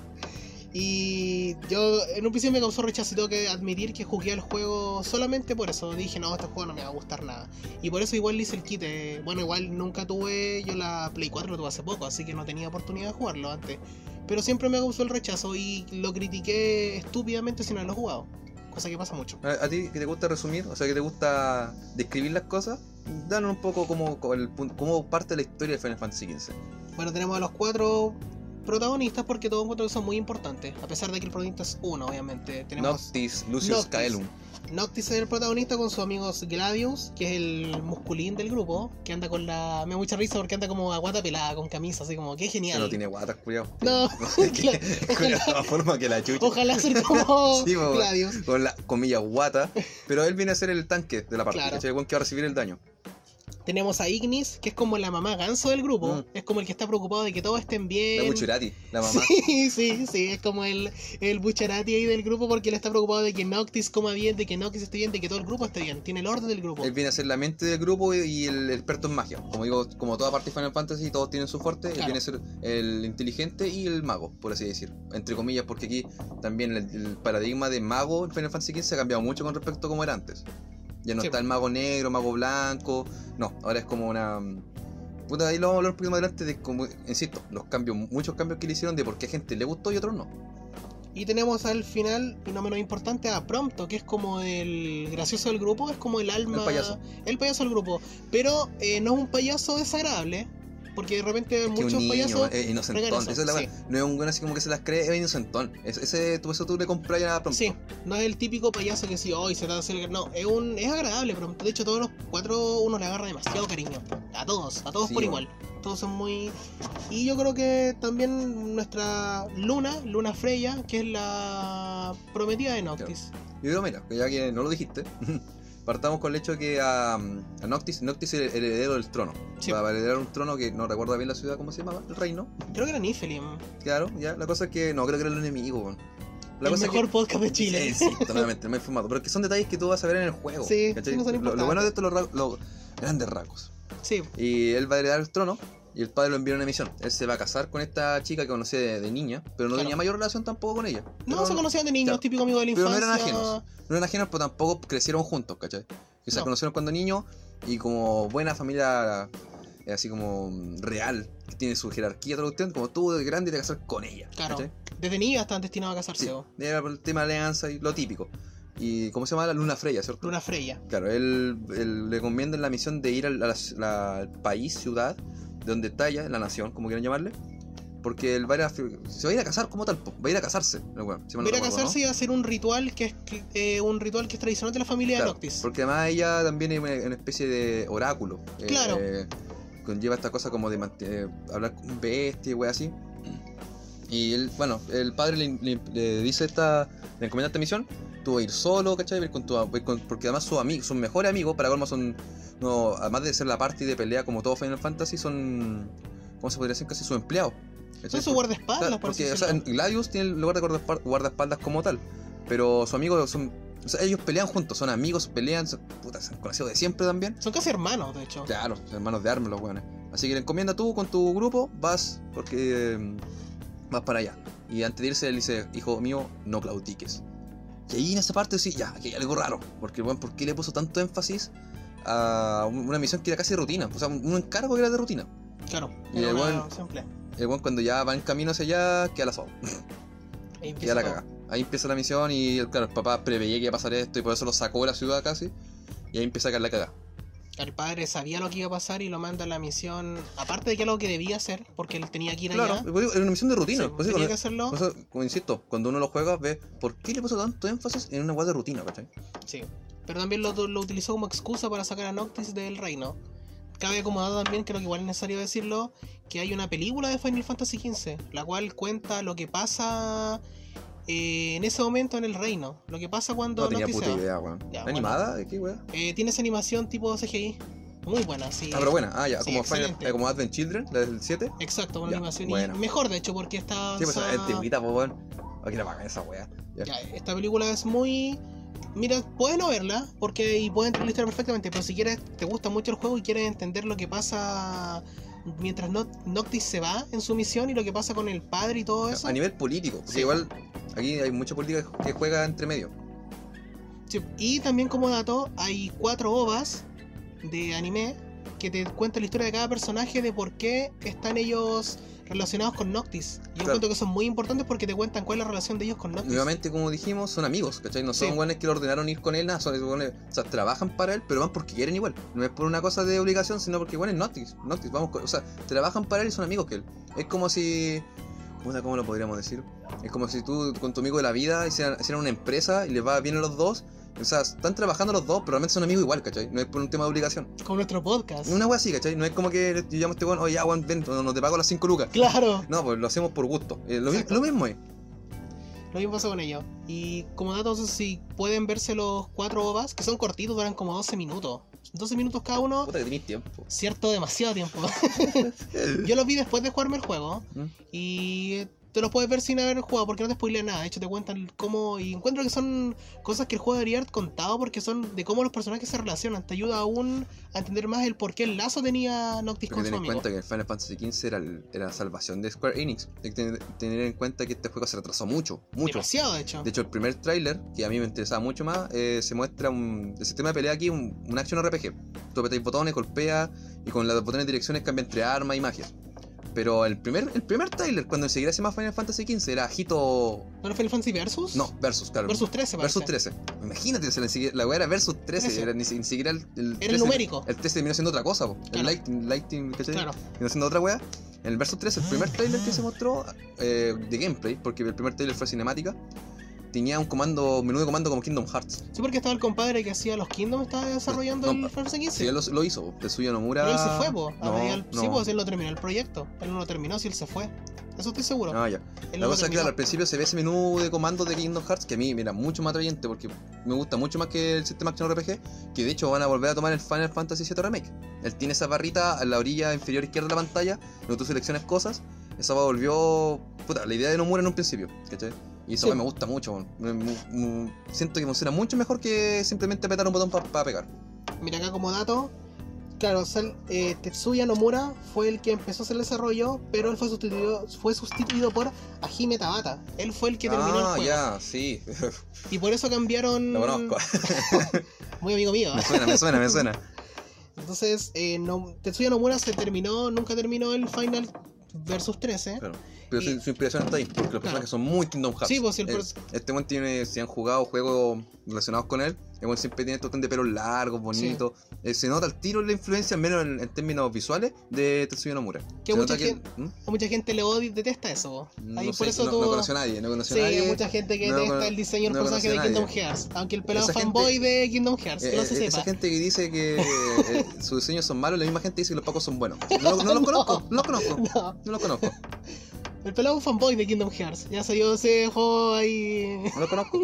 Y yo en un principio me causó rechazo y tengo que admitir que jugué el juego solamente por eso. Dije, no, este juego no me va a gustar nada. Y por eso igual le hice el kit. eh, Bueno, igual nunca tuve, yo la Play 4 lo tuve hace poco, así que no tenía oportunidad de jugarlo antes. Pero siempre me causó el rechazo y lo critiqué estúpidamente sin haberlo jugado. Cosa que pasa mucho. ¿A, a ti que te gusta resumir? O sea, que te gusta describir las cosas. Danos un poco como, como el parte la historia de Final Fantasy XV. Bueno, tenemos a los cuatro protagonistas porque todos encuentro que son muy importantes. A pesar de que el protagonista es uno, obviamente. Tenemos Noctis, Lucius Noctis. Caelum. Noctis es el protagonista con sus amigos Gladius, que es el musculín del grupo, que anda con la... Me da mucha risa porque anda como a guata pelada, con camisa, así como, qué Que genial. no tiene guatas, culiao. [laughs] No, [laughs] [laughs] claro, la ojalá- misma forma que la chucha. Ojalá ser como Sí, Gladius. Con la comilla guata. Pero él viene a ser el tanque de la parte. Claro. que va a recibir el daño. Tenemos a Ignis, que es como la mamá ganso del grupo. Mm. Es como el que está preocupado de que todos estén bien. La Buchurati, la mamá. Sí, [laughs] sí, sí, es como el, el Bucharati ahí del grupo porque él está preocupado de que Noctis coma bien, de que Noctis esté bien, de que todo el grupo esté bien. Tiene el orden del grupo. Él viene a ser la mente del grupo y- el experto en magia. Como digo, como toda parte de Final Fantasy, todos tienen su fuerte. Él Claro. viene a ser el inteligente y el mago, por así decir. Entre comillas, porque aquí también el, el paradigma de mago en Final Fantasy XV ha cambiado mucho con respecto a como era antes. Ya no Sí. está el mago negro, mago blanco. No, ahora es como una. Puta, ahí lo vamos a hablar un poquito más adelante de como, insisto, los cambios, muchos cambios que le hicieron de por qué a gente le gustó y otros no. Y tenemos al final, y no menos importante, a Prompto, que es como el gracioso del grupo, es como el alma. El payaso. El payaso del grupo. Pero eh, no es un payaso desagradable, porque de repente Es muchos niño, payasos. es inocentón. eso, es la sí. No es un buen así como que se las cree, es inocentón. Es- ese, tú, eso tú le compras ya pronto. Sí, no es el típico payaso que sí, hoy se trata de hacer. No, es, un, es agradable, pero de hecho, todos los cuatro uno le agarra demasiado cariño. A todos, a todos Sí, por bueno. igual. Todos son muy. Y yo creo que también nuestra Luna, Luna Freya, que es la prometida de Noctis. Yo digo, mira, que ya que no lo dijiste, [laughs] partamos con el hecho que a, a Noctis, Noctis es el heredero del trono. Sí. Va a heredar un trono que no recuerdo bien la ciudad, ¿cómo se llamaba? El reino. Creo que era Nifelim, Claro, ya. La cosa es que no, creo que era el enemigo. La el cosa mejor es podcast de que, Chile. Sí, sí, totalmente, me he informado. Pero que son detalles que tú vas a ver en el juego. Sí, no son lo, lo bueno de esto, los, los grandes rasgos. Sí, Y él va a heredar el trono. Y el padre lo envía a una misión. Él se va a casar con esta chica que conocía de, de niña, pero no Claro. tenía mayor relación tampoco con ella. no se conocían de niños, claro. típico amigo de la Pero no infancia. eran ajenos. No eran ajenos, pero tampoco crecieron juntos, ¿cachai? Que se No. conocieron cuando niños y como buena familia, eh, así como mm, real, que tiene su jerarquía, toda cuestión, como tú de grande te casar con ella. Claro. ¿cachai? Desde niño estaban destinados a casarse. Sí, o. era por el tema de alianza y lo típico. Y ¿cómo se llama? La Luna Freya, ¿cierto? Luna Freya. Claro, él, él le encomienda la misión de ir al, país, ciudad, donde está ella, la nación, como quieran llamarle. Porque él va a ir a, se va a ir a casar como tal, va a ir a casarse. si no Va a ir a casarse ¿no? y a hacer un ritual que es eh, un ritual que es tradicional de la familia Claro, de Noctis. Porque además ella también es una, una especie de oráculo. eh, Claro. conlleva esta cosa como de eh, hablar con bestias y wey así. Y él, bueno, el padre le, le- le dice esta, le encomienda esta misión. Tú vas a ir solo, ¿cachai? Va a ir con tu- con- porque además sus amigos, sus mejores amigos, para colmo son, no, además de ser la parte de pelea como todo Final Fantasy, son, ¿cómo se podría decir? Casi sus empleados. Son sus guardaespaldas, por porque o sea. Gladius tiene el lugar de guardaespal- guardaespaldas como tal, pero sus amigos son. O sea, ellos pelean juntos, son amigos, pelean, son, puta, se han conocido de siempre también. Son casi hermanos, de hecho. Claro, son hermanos de armas los weones. Así que le encomienda tú con tu grupo, vas, porque eh, vas para allá. Y antes de irse, él dice, hijo mío, no claudiques. Y ahí en esa parte sí, ya, aquí hay algo raro. Porque, bueno, ¿por qué le puso tanto énfasis a un- una misión que era casi de rutina? O sea, un encargo que era de rutina. Claro. Y el. El weón cuando ya va en camino hacia allá, queda la sopa. [laughs] Ahí Queda la caga. Ahí empieza la misión y claro, el papá preveía que iba a pasar esto y por eso lo sacó de la ciudad casi. Y ahí empieza a caer la caga. El padre sabía lo que iba a pasar y lo manda a la misión. Aparte de que era lo que debía hacer, porque él tenía que ir Claro, allá. pues digo, era una misión de rutina. Sí, pues tenía que hacerlo. por eso, como insisto, cuando uno lo juega, ve por qué le puso tanto énfasis en una guay de rutina, ¿cachai? Sí. Pero también lo, lo utilizó como excusa para sacar a Noctis del reino. Cabe acomodado también, creo que igual es necesario decirlo, que hay una película de Final Fantasy XV, la cual cuenta lo que pasa eh, en ese momento en el reino. Lo que pasa cuando No tenía puta idea, weón. Ya, ¿La ¿Animada? ¿De qué, weón? Eh, tiene esa animación tipo CGI. Muy buena, sí. Ah, pero buena. Ah, ya, Sí, como, Final, eh, como Advent Children, la del 7. Exacto, una Ya, animación. buena. Y mejor, de hecho, porque está. Sí, pues es antigüita, pues, weón. Aquí la pagan esa weá. Ya. Ya, esta película es muy. Mira, puedes no verla, porque y puedes entender la historia perfectamente, pero si quieres, te gusta mucho el juego y quieres entender lo que pasa mientras Noc- Noctis se va en su misión y lo que pasa con el padre y todo eso. A nivel político. Porque Sí. igual aquí hay mucha política que juega entre medio. Sí, Y también como dato, hay cuatro ovas de anime que te cuentan la historia de cada personaje de por qué están ellos relacionados con Noctis. Y yo Claro. encuentro que son muy importantes porque te cuentan cuál es la relación de ellos con Noctis. Nuevamente, como dijimos, son amigos, ¿cachai? No son Sí. weones que lo ordenaron ir con él, nada. Son o sea, trabajan para él, pero van porque quieren igual. No es por una cosa de obligación, sino porque, bueno, es Noctis. Noctis, vamos, con- o sea, trabajan para él y son amigos que él. Es como si. Puta, ¿Cómo lo podríamos decir? Es como si tú con tu amigo de la vida hicieran, hicieran una empresa y les va bien a los dos. O sea, están trabajando los dos, pero realmente son amigos igual, ¿cachai? No es por un tema de obligación. Como nuestro podcast. Una wea así, ¿cachai? No es como que yo llamo a este weón, oye, ya, weón, ven, no, te pago las 5 lucas. Claro. [laughs] No, pues lo hacemos por gusto. Eh, lo, mismo es. Lo mismo pasa con ellos. Y como dato, no sé si pueden verse los cuatro ovas, que son cortitos, duran como 12 minutos. 12 minutos cada uno, Puta que tenéis tiempo. cierto, demasiado tiempo. [laughs] Yo los vi después de jugarme el juego. ¿Mm? Y te los puedes ver sin haber jugado porque no te spoilean nada. De hecho, te cuentan cómo. Y encuentro que son cosas que el juego debería haber contado porque son de cómo los personajes se relacionan. Te ayuda aún a entender más el por qué el lazo tenía Noctis Hay que con su tener en amigo. cuenta que el Final Fantasy XV era, el- era la salvación de Square Enix. Hay que tener, tener en cuenta que este juego se retrasó mucho, mucho. Demasiado, de hecho. De hecho, el primer tráiler, que a mí me interesaba mucho más, eh, se muestra un, el sistema de pelea aquí, un, un action RPG. Tú apretáis botones, golpeas y con los botones de direcciones cambia entre armas y magias. Pero el primer, el primer tráiler, cuando enseguida se llama Final Fantasy XV, era Hito... ¿No era Final Fantasy Versus? No, Versus, claro. Versus 13, parece. Versus 13. Imagínate, la, weá era Versus 13, 13. era ni, si- ni siquiera el, el Era 13 el numérico. El 13 terminó siendo otra cosa, po. Claro. El Lighting, Lighting, ¿cachai? Claro. Vino siendo otra weá. En el Versus 13, el primer trailer que se mostró eh, de gameplay, porque el primer trailer fue cinemática, tenía un comando, menú de comando como Kingdom Hearts. Sí, porque estaba el compadre que hacía los Kingdom, estaba desarrollando No, el Final Fantasy XV. Sí, él lo, lo hizo, Tetsuya Nomura. Pero él se fue, po. No, no. Sí, pues él no terminó el proyecto. Él no lo terminó, si él se fue. Eso estoy seguro. Ah, ya. él La no lo cosa es que claro, al principio se ve ese menú de comandos de Kingdom Hearts que a mí mira mucho más atrayente porque me gusta mucho más que el sistema Action RPG, que de hecho van a volver a tomar el Final Fantasy VII Remake. Él tiene esa barrita en la orilla inferior izquierda de la pantalla, donde tú seleccionas cosas. Esa volvió. Puta, la idea de Nomura en un principio, ¿cachai? Y eso Sí. me gusta mucho. Me- siento que funciona mucho mejor que simplemente apretar un botón para pegar. Mira acá como dato. Claro, sal- eh, Tetsuya Nomura fue el que empezó a hacer el desarrollo, pero él fue sustituido, fue sustituido por Hajime Tabata. Él fue el que terminó el ah, juego. ya, sí. Y por eso cambiaron. Lo conozco. [laughs] Muy amigo mío. me suena, me suena, me suena. Entonces, eh, no- Tetsuya Nomura se terminó, nunca terminó el Final versus 13. Claro. Pero Y- su, su inspiración está ahí, porque los Claro. personajes son muy Kingdom Hearts. Sí, pues, sí, el Eh, este buen tiene, si han jugado juegos relacionados con él, buen siempre tiene estos de pelos largos, bonitos. Eh, se nota el tiro la influencia, al menos en, en términos visuales, de Tetsuya Nomura. Que mucha gente- ¿Mm? Mucha gente le odia y detesta eso. No, Ahí sé, por eso no, conoció a nadie, no conoció Sí, a nadie. hay mucha gente que no detesta el diseño del personaje de Kingdom. Hearts. Aunque el pelado gente- fanboy de Kingdom Hearts, que Eh, no eh, esa gente que dice que [laughs] eh, sus diseños son malos, la misma gente dice que los pacos son buenos. No, los [laughs] conozco, no los conozco, [laughs] No, los conozco, el pelado fanboy de Kingdom Hearts. Ya salió ese juego ahí. no los conozco.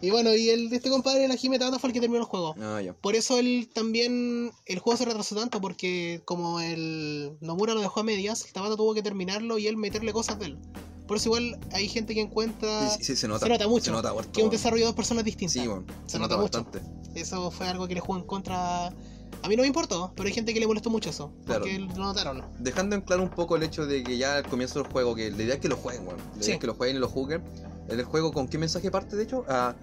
Y bueno, y el de este compadre, la Hime Tabata, fue el que terminó el juego. Ah, ya. Por eso él también. El juego se retrasó tanto porque, como el Nomura lo dejó a medias, el Tabata tuvo que terminarlo y él meterle cosas de él. Por eso, igual hay gente que encuentra Sí, sí, se nota. se nota mucho Se nota que un desarrollo de dos personas distintas. Sí, bueno, Se se, nota nota, mucho. bastante. Eso fue algo que le jugó en contra. A mí no me importó, pero hay gente que le molestó mucho eso. Claro. Porque lo notaron. Dejando en claro un poco el hecho de que ya al comienzo del juego, que la idea es que lo jueguen, weón. La idea Sí. es que lo jueguen y lo juzguen. El juego, ¿con qué mensaje parte, de hecho? A,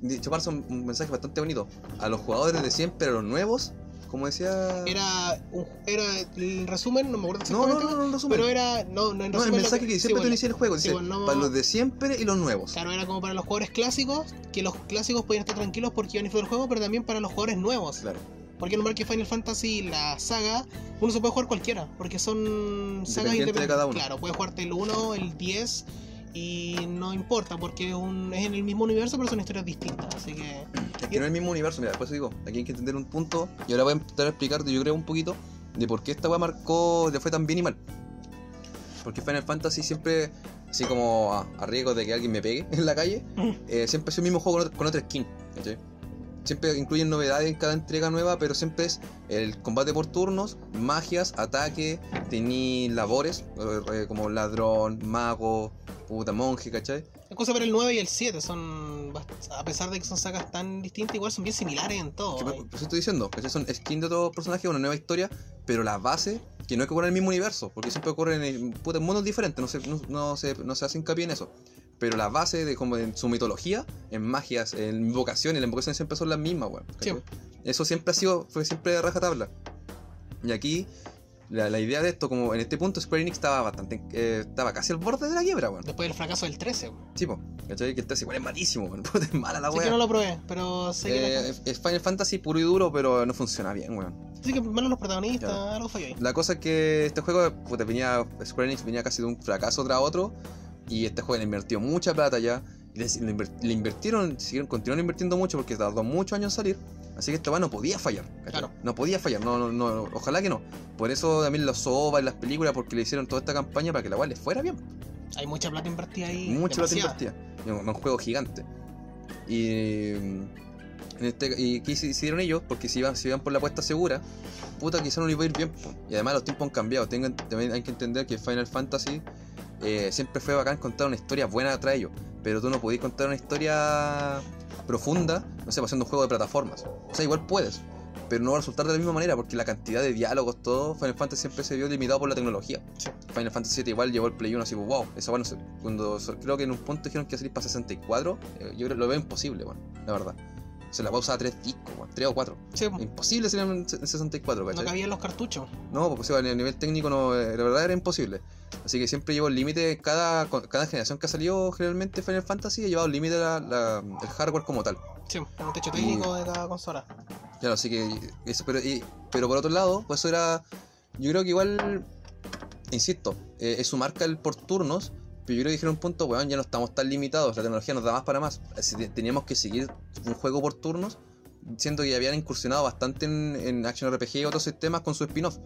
de hecho, parte un, mensaje bastante bonito. A los jugadores de siempre, a los nuevos, como decía... Era, un, era el resumen, no me acuerdo No, no, exactamente. no, no, no, resumen. Pero era. No, no, en No, el mensaje que sí, siempre te bueno, inicia el juego. sí, Dice, bueno, no- para los de siempre y los nuevos. Claro, era como para los jugadores clásicos, que los clásicos podían estar tranquilos porque iban a disfrutar del juego, pero también para los jugadores nuevos. Claro. Porque normal que Final Fantasy, la saga, uno se puede jugar cualquiera, porque son sagas Independiente de independientes. cada uno. Claro, puedes jugarte el 1, el 10 y no importa, porque es, un- es en el mismo universo, pero son historias distintas. Así que. Es que no es el mismo universo, mira, después digo, aquí hay que entender un punto, y ahora voy a a explicarte, yo creo, un poquito, de por qué esta weá marcó, le fue tan bien y mal. Porque Final Fantasy siempre, así como a, a riesgo de que alguien me pegue [laughs] en la calle, eh, siempre es el mismo juego con, otro- con otra skin, ¿cachai? Siempre incluyen novedades en cada entrega nueva, pero siempre es el combate por turnos, magias, ataque, tení labores, eh, como ladrón, mago, puta monje, ¿cachai? Es cosa para el 9 y el 7, son. A pesar de que son sagas tan distintas, igual son bien similares en todo. ¿eh? por, eso estoy diciendo, que son skins de otros personajes, una nueva historia, pero la base, que no es que ocurra en el mismo universo, porque siempre ocurre en, puta, en mundos diferentes, no se, no, no se, no se hace hincapié en eso. Pero la base de como en su mitología, en magias, en invocaciones, las invocaciones siempre son las mismas, weón. Sí. Eso siempre ha sido, fue siempre de rajatabla. Y aquí, la, la idea de esto, como en este punto Square Enix estaba bastante, eh, estaba casi al borde de la quiebra, weón. Después del fracaso del 13. weón. Tipo, ¿cachai? Que el 3 igual es malísimo, weón. [laughs] Es mala la Así que weá. no lo probé, pero sé que. Eh, es Final Fantasy puro y duro, pero no funciona bien, weón. Así que malos los protagonistas, Claro. algo falló ahí. La cosa es que este juego, puta, venía, Square Enix venía casi de un fracaso tras otro. Y este juego le invirtió mucha plata ya. Y le, le le invirtieron, siguieron, continuaron invirtiendo mucho porque tardó muchos años en salir. Así que esta weá no podía fallar. Claro. No podía fallar, no, no, no, ojalá que no. Por eso también los OVA y las películas, porque le hicieron toda esta campaña para que la weá le fuera bien. Hay mucha plata invertida ahí. Mucha plata demasiada. invertida. Y Un, un juego gigante. Y. En este, ¿Y qué hici- hicieron ellos? Porque si iban, si iban por la apuesta segura, puta, quizás no les iba a ir bien. Y además los tiempos han cambiado. Tengan, también hay que entender que Final Fantasy eh, siempre fue bacán contar una historia buena atrás de ellos. Pero tú no podías contar una historia profunda, no sé, pasando un juego de plataformas. O sea, igual puedes, pero no va a resultar de la misma manera porque la cantidad de diálogos, todo, Final Fantasy siempre se vio limitado por la tecnología. Sí. Final Fantasy 7 igual llevó el Play 1 así, wow, eso bueno, cuando creo que en un punto dijeron que iba a salir para 64, eh, yo creo lo veo imposible, bueno, la verdad. Se la va a 3 discos, bueno, 3 o 4. Sí, Imposible salir en en 64, no ¿cachai? cabían los cartuchos. No, porque a nivel técnico no, eh, la verdad era imposible. Así que siempre llevo el límite, cada, cada generación que ha salido generalmente Final Fantasy ha llevado el límite la- la- el hardware como tal. Sí, un techo técnico de cada consola. Claro, así que eso, pero, y- pero por otro lado, pues eso era, yo creo que igual, insisto, eh, es su marca el por turnos, pero yo creo que dijeron un punto, weón, ya no estamos tan limitados, la tecnología nos da más para más. Que teníamos que seguir un juego por turnos, siendo que ya habían incursionado bastante en, en Action RPG y otros sistemas con su spin-off.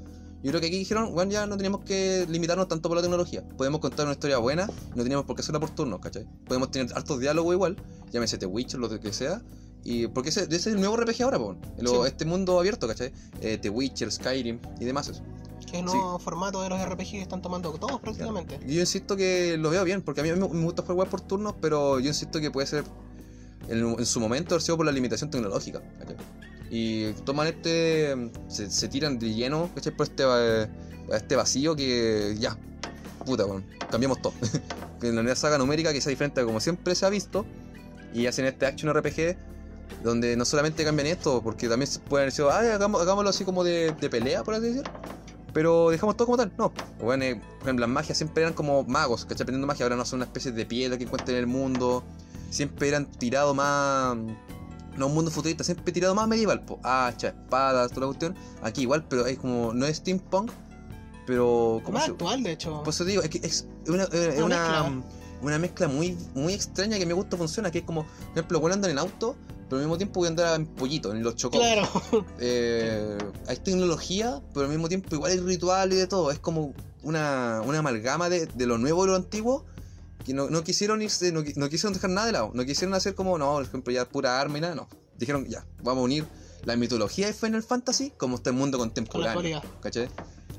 Yo creo que aquí dijeron, bueno, ya no teníamos que limitarnos tanto por la tecnología. Podemos contar una historia buena, no teníamos por qué hacerla por turnos, ¿cachai? Podemos tener hartos diálogos igual, llámese The Witcher, lo que sea. Y porque ese, ese es el nuevo RPG ahora, po, lo- Sí. este mundo abierto, ¿cachai? Eh, The Witcher, Skyrim y demás. eso. Que es el nuevo formato de los RPG que están tomando todos prácticamente. Y yo insisto que lo veo bien, porque a mí me, me gusta jugar por turnos, pero yo insisto que puede ser en, en su momento sido por la limitación tecnológica. ¿cachai? Y toman este. Se, se tiran de lleno, ¿cachai? Por este, eh, este vacío que ya, puta, bueno, cambiamos todo. [laughs] que en la nueva saga numérica que sea diferente a como siempre se ha visto, y hacen este action RPG. Donde no solamente cambian esto, porque también se pueden decir, ah, hagámoslo así como de, de pelea, por así decir. Pero dejamos todo como tal. No. Bueno, eh, por ejemplo, las magias siempre eran como magos, ¿cachai? Aprendiendo magia. Ahora no son una especie de piedra que encuentran en el mundo. Siempre eran tirados más. No un mundo futurista, siempre tirado más medieval. Po. Hacha, espadas, toda la cuestión. Aquí igual, pero es como. No es steampunk, pero. ¿cómo Más se- actual, de hecho. Pues te digo, es que es una, es Una una, mezcla. una mezcla muy, muy extraña que a mi gusto funciona, que es como, por ejemplo, andar en auto, pero al mismo tiempo voy a andar en pollito, en los chocos. claro. Eh, hay tecnología, pero al mismo tiempo igual hay ritual y de todo. Es como una, una amalgama de, de lo nuevo y lo antiguo. Que no, no quisieron irse, no, no quisieron dejar nada de lado. No quisieron hacer como, no, por ejemplo, ya pura arma y nada, no. Dijeron, ya, vamos a unir la mitología de Final Fantasy como este mundo contemporáneo.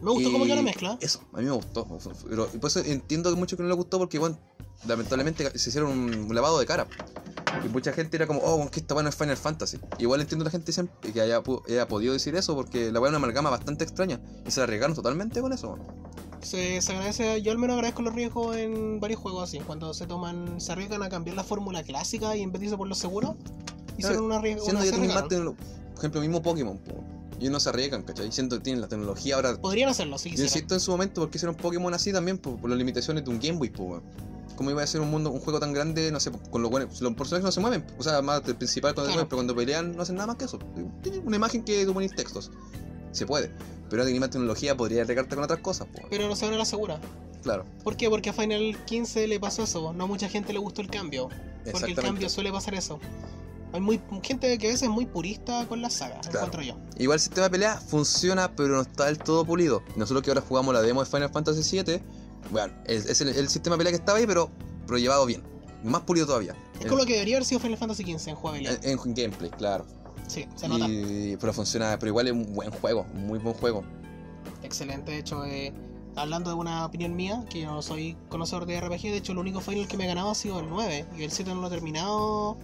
Me gustó cómo Y quedó la mezcla. Eso, a mí me gustó. Pero por eso entiendo que mucho que no le gustó porque, bueno, lamentablemente se hicieron un lavado de cara. Y mucha gente era como, oh, que esta bueno es Final Fantasy. Igual entiendo a la gente que haya, haya podido decir eso porque la weá es una amalgama bastante extraña. Y se la arriesgaron totalmente con eso. Se, se agradece, yo al menos agradezco los riesgos en varios juegos así. Cuando se toman, se arriesgan a cambiar la fórmula clásica y en vez de irse por lo seguro, hicieron una riesgo. Siendo una- se más tecno- por ejemplo, mismo Pokémon, po. y no se arriesgan, ¿cachai? Siento que tienen la tecnología ahora. Podrían hacerlo, si Yo insisto en su momento porque hicieron Pokémon así también, por, por las limitaciones de un Game Boy, weón. ¿Cómo iba a ser un mundo, un juego tan grande, no sé, con los buenos, los personajes no se mueven, o sea, más del principal cuando se Claro. mueven, pero cuando pelean no hacen nada más que eso. Tienen una imagen que tú pones textos. Se puede. Pero más tecnología, podría regarte con otras cosas, po. Pero no se van a la segura. Claro, ¿Por qué? Porque a Final 15 le pasó eso. No a mucha gente le gustó el cambio. Porque el cambio suele pasar eso. Hay muy gente que a veces es muy purista con la saga, Claro. encuentro yo. Igual el sistema de pelea funciona, pero no está del todo pulido. Nosotros que ahora jugamos la demo de Final Fantasy VII, bueno, es, es el, el sistema de pelea que estaba ahí, pero, pero llevado bien. Más pulido todavía. Es como lo que debería haber sido Final Fantasy 15 en jugabilidad. en, en gameplay, claro. Sí, se nota. Y, pero funciona, pero igual es un buen juego, muy buen juego. Excelente, de hecho, eh, hablando de una opinión mía, que yo no soy conocedor de RPG, de hecho el único final que me he ganado ha sido el 9, y el 7 no lo he terminado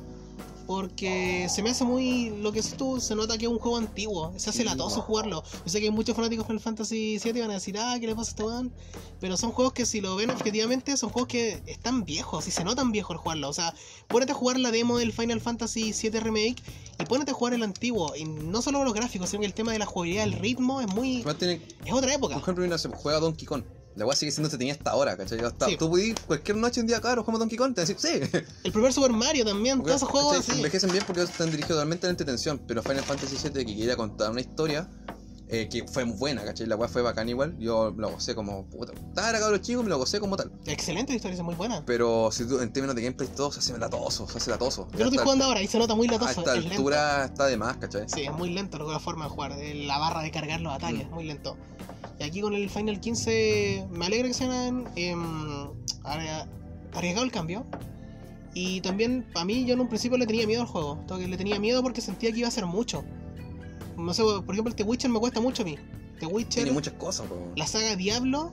porque se me hace muy, lo que es tú, se nota que es un juego antiguo, se hace Sí, latoso jugarlo. Yo sé que hay muchos fanáticos de Final Fantasy 7 van a decir, ah, ¿qué le pasa a este weón? Pero son juegos que si lo ven objetivamente, son juegos que están viejos, y se notan viejos al jugarlo. O sea, ponete a jugar la demo del Final Fantasy 7 Remake y ponete a jugar el antiguo, y no solo los gráficos, sino que el tema de la jugabilidad, el ritmo, es muy... Tiene, Es otra época. por ejemplo, una se juega Donkey Kong. La weá sigue siendo entretenida hasta ahora, ¿cachai? Hasta, Sí. Tú puedes ir cualquier noche un día, claro, jugamos Donkey Kong, te decir, sí. [laughs] El primer Super Mario también, todos esos juegos ¿cachai? así. Envejecen bien porque están dirigidos totalmente a la entretención. Pero Final Fantasy VII, que quería contar una historia eh, que fue buena, ¿cachai? La weá fue bacán igual. Yo lo gocé como puta. Estaba era cabrón chico, me lo gocé como tal. Excelente historia, es muy buena. Pero si tú, en términos de gameplay, todo se hace latoso, se hace latoso. Yo lo estoy jugando ahora y se nota muy A latoso. esta es lento. altura está de más, ¿cachai? Sí, es muy lento la forma de jugar. eh, La barra de cargar los ataques, Mm. muy lento. Y aquí con el Final 15 me alegra que se hayan arri- arriesgado el cambio. Y también, a mí yo en un principio le tenía miedo al juego. Le tenía miedo porque sentía que iba a ser mucho. No sé, por ejemplo, el The Witcher me cuesta mucho a mí. The Witcher, Tiene muchas cosas, po. la saga Diablo,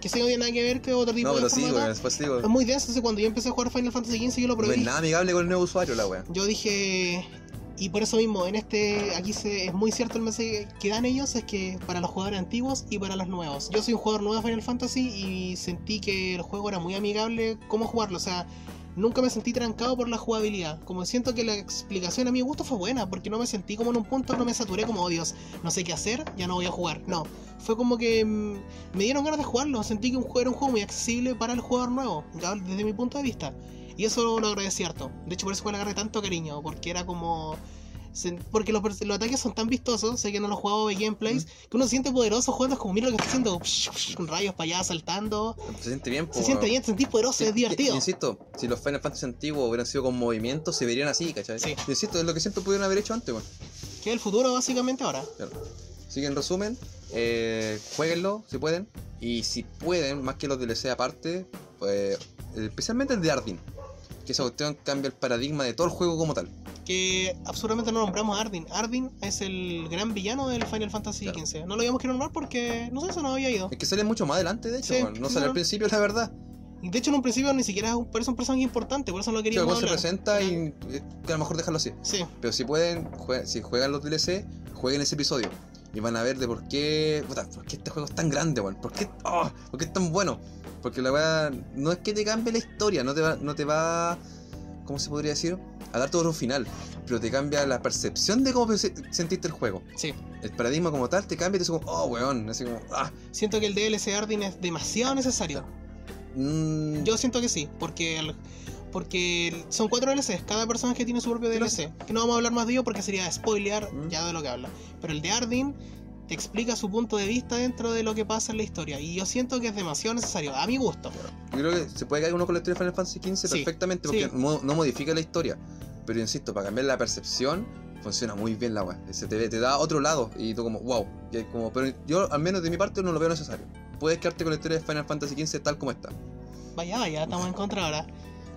que sé que no tiene nada que ver que otro tipo No, de pero sí, después digo. Es muy denso, entonces cuando yo empecé a jugar Final Fantasy XV yo lo No probé. es nada amigable con el nuevo usuario, la wea. Yo dije, y por eso mismo, en este, aquí se, es muy cierto el mensaje que dan ellos, es que para los jugadores antiguos y para los nuevos. Yo soy un jugador nuevo de Final Fantasy y sentí que el juego era muy amigable cómo jugarlo, o sea, nunca me sentí trancado por la jugabilidad. Como siento que la explicación a mi gusto fue buena, porque no me sentí como en un punto, no me saturé como, oh Dios, no sé qué hacer, ya no voy a jugar. No, fue como que mm, me dieron ganas de jugarlo, sentí que un juego era un juego muy accesible para el jugador nuevo, desde mi punto de vista. Y eso lo agradecí harto. De hecho, por eso le agarré tanto cariño, porque era como... Porque los, los ataques son tan vistosos, sé que no los jugaba de gameplays, que uno se siente poderoso jugando, como mira lo que está haciendo, con rayos para allá saltando. Se siente bien, po. Se siente bien, te sentís poderoso, es divertido. Insisto, si los Final Fantasy antiguos hubieran sido con movimiento, se verían así, ¿cachai? Sí. Insisto, es lo que siempre pudieron haber hecho antes, weón. Que es el futuro básicamente ahora. Claro. Así que en resumen, eh, jueguenlo si pueden. Y si pueden, más que los DLC aparte, pues, especialmente el de Ardyn. Que esa cuestión cambia el paradigma de todo el juego como tal. Que absurdamente no nombramos a Ardyn. Ardyn es el gran villano del Final Fantasy Claro. XV. No lo habíamos que nombrar porque, no sé, eso no había ido. Es que sale mucho más adelante, de hecho. Sí, no sale no. al principio, la verdad. Y de hecho en un principio ni siquiera es un, parece un personaje importante, por eso no lo Que queríamos luego se presenta y eh, que a lo mejor dejarlo así. Sí, Pero si pueden, jue- si juegan los DLC, jueguen ese episodio. Y van a ver de por qué. puta, ¿Por qué este juego es tan grande, weón? ¿Por qué, oh, ¿Por qué es tan bueno? Porque la weá no es que te cambie la historia, no te va, no te va. ¿Cómo se podría decir? A darte otro final, pero te cambia la percepción de cómo se- sentiste el juego. Sí. El paradigma como tal te cambia y te dice como, oh, weón, así como, ah. Siento que el DLC Ardyn es demasiado necesario. mm, Yo siento que sí, porque el- porque son cuatro DLCs, cada personaje tiene su propio DLC. Que no vamos a hablar más de ello porque sería spoilear Mm. ya de lo que habla. Pero el de Ardyn te explica su punto de vista dentro de lo que pasa en la historia. Y yo siento que es demasiado necesario, a mi gusto. Yo creo que se puede caer uno con la historia de Final Fantasy XV Sí, perfectamente porque sí. no, no modifica la historia. Pero insisto, para cambiar la percepción, funciona muy bien la weá. Se te, te da otro lado y tú como, wow. Y como, pero yo, al menos de mi parte, no lo veo necesario. Puedes quedarte con la historia de Final Fantasy XV tal como está. Vaya, vaya, estamos en contra ahora.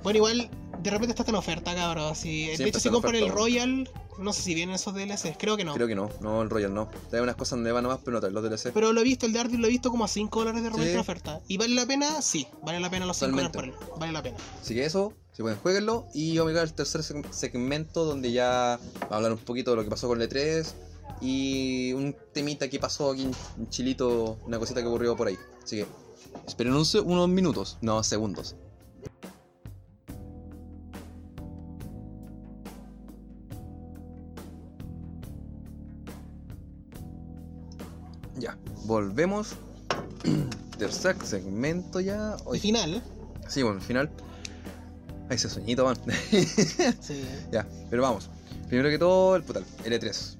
Bueno, igual, de repente está en oferta, cabrón. Si, de hecho, si compran el Royal, no sé si vienen esos DLCs, creo que no. Creo que no, no el Royal no. Trae unas cosas nuevas nomás, pero no trae los DLC. Pero lo he visto, el de Ardyn lo he visto como a 5 dólares de repente Sí. en oferta. ¿Y vale la pena? Sí, vale la pena los 5 dólares por él. Vale la pena. Así que eso, si pueden, jueguenlo. Y vamos a llegar al tercer seg- segmento donde ya vamos a hablar un poquito de lo que pasó con el E3 y un temita que pasó aquí en Chilito, una cosita que ocurrió por ahí. Así que esperen unos minutos, no segundos. Volvemos. [clears throat] Tercer segmento ya. Hoy, final, sí, bueno, al final. Ay, ese sueñito, man. sí. Ya, pero vamos. Primero que todo, el putal, L3.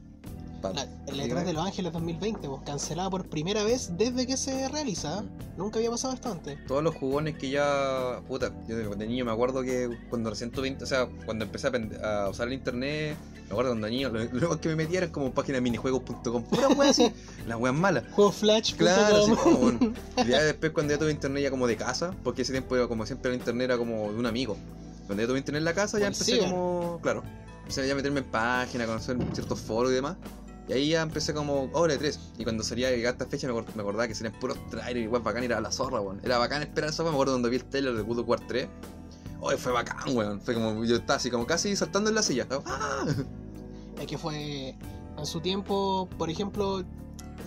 Pa- La- el dígame. E3 de Los Ángeles 2020, pues, cancelada por primera vez desde que se realiza. Mm. Nunca había pasado esto antes. Todos los jugones que ya. Puta, yo de, de niño me acuerdo que cuando recién tuve. O sea, cuando empecé a, usar el internet. Me acuerdo cuando niño. Lo, que me metía era como página minijuegos.com. Pura wea así. las weas malas. Claro, así como, bueno. Y ya después cuando ya tuve internet ya como de casa, porque ese tiempo como siempre el internet era como de un amigo. Cuando ya tuve internet en la casa ya empecé ciber. como, claro, empecé ya a meterme en páginas, conocer ciertos foros y demás. Y ahí ya empecé como, oh, L3. Y cuando salía llegar esta fecha me, acord- me acordaba que serían puros trailers y weón bacán, era la zorra, weón. Era bacán esperar eso, me acuerdo cuando vi el trailer de God of War 3. Oh, fue bacán, weón. Fue como, yo estaba así como casi saltando en la silla. ¡ah! [laughs] Es que fue. En su tiempo, por ejemplo,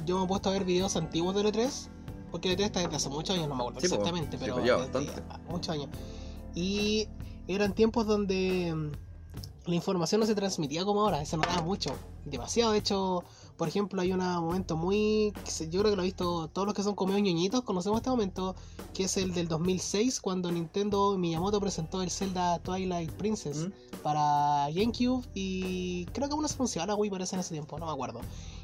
yo me he puesto a ver videos antiguos de E3. Porque E3 está desde hace muchos años, no me acuerdo Sí, exactamente, Sí, pero. pues, desde- bastante. ah, Muchos años. Y eran tiempos donde la información no se transmitía como ahora, se notaba mucho. Demasiado. De hecho, por ejemplo, hay un momento muy. se- Yo creo que lo he visto todos los que son como ñoñitos, conocemos este momento, que es el del 2006, cuando Nintendo Miyamoto presentó el Zelda Twilight Princess ¿Mm? para GameCube y creo que uno se anunció a la Wii parece en ese tiempo, no me acuerdo.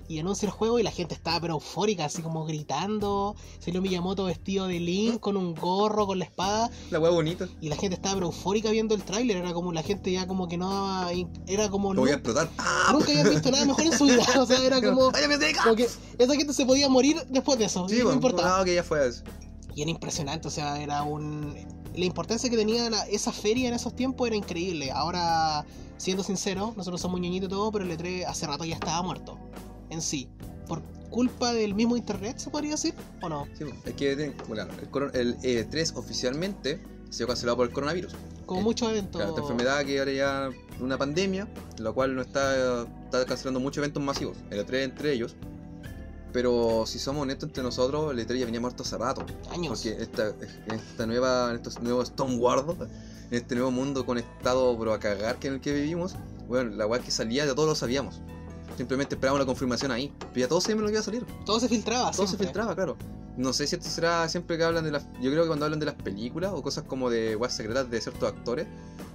Y anuncia el juego y la gente estaba pero eufórica, así como gritando. Salió Miyamoto vestido de Link con un gorro, con la espada. La wea bonita. Y la gente estaba pero eufórica viendo el tráiler. Era como la gente ya como que no daba... Era como... Lo voy a explotar. ¡Ah! Nunca habían visto nada mejor en su vida. O sea, era como... [laughs] Como que esa gente se podía morir después de eso. Sí, no bueno, importaba. no, que ya fue eso. Y era impresionante, o sea, era un... La importancia que tenía la- esa feria en esos tiempos era increíble. Ahora, siendo sincero, nosotros somos ñoñitos y todo, pero el E3 hace rato ya estaba muerto. En sí. Por culpa del mismo internet, se podría decir, ¿o no? Sí, es que bueno, el, el E3 oficialmente ha sido cancelado por el coronavirus. Como Eh, muchos eventos. Claro, esta enfermedad que ahora ya una pandemia, lo cual no está, está cancelando muchos eventos masivos, el E3 entre ellos. Pero si somos honestos entre nosotros, el E3 ya venía muerto hace rato. Años. Porque esta, en esta nueva, estos nuevos Stormward, en este nuevo mundo conectado pero a cagar que en el que vivimos, bueno, la weá que salía ya todos lo sabíamos. Simplemente esperábamos la confirmación ahí. Pero ya todos sabíamos lo que iba a salir. Todo se filtraba. Todo se filtraba, claro. No sé si esto será siempre que hablan de las. Yo creo que cuando hablan de las películas o cosas como de weas secretas de ciertos actores,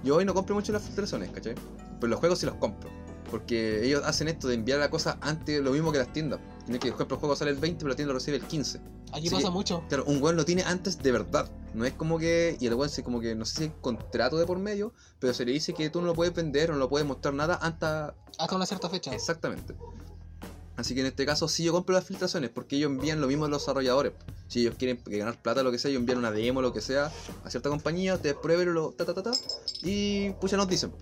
yo hoy no compro mucho las filtraciones, ¿cachai? Pero los juegos sí los compro. Porque ellos hacen esto de enviar la cosa antes, lo mismo que las tiendas. Tiene que, por ejemplo, el juego sale el 20, pero la tienda lo recibe el 15. Aquí Así pasa que- mucho. Claro, un weón lo tiene antes de verdad. No es como que. Y el weón como que. No sé si hay contrato de por medio, pero se le dice que tú no lo puedes vender o no lo puedes mostrar nada hasta Hasta una cierta fecha. Exactamente. Así que en este caso sí yo compro las filtraciones porque ellos envían lo mismo a los desarrolladores. Si ellos quieren ganar plata lo que sea, ellos envían una demo lo que sea a cierta compañía, te prueben lo ta ta ta ta y pucha nos dicen.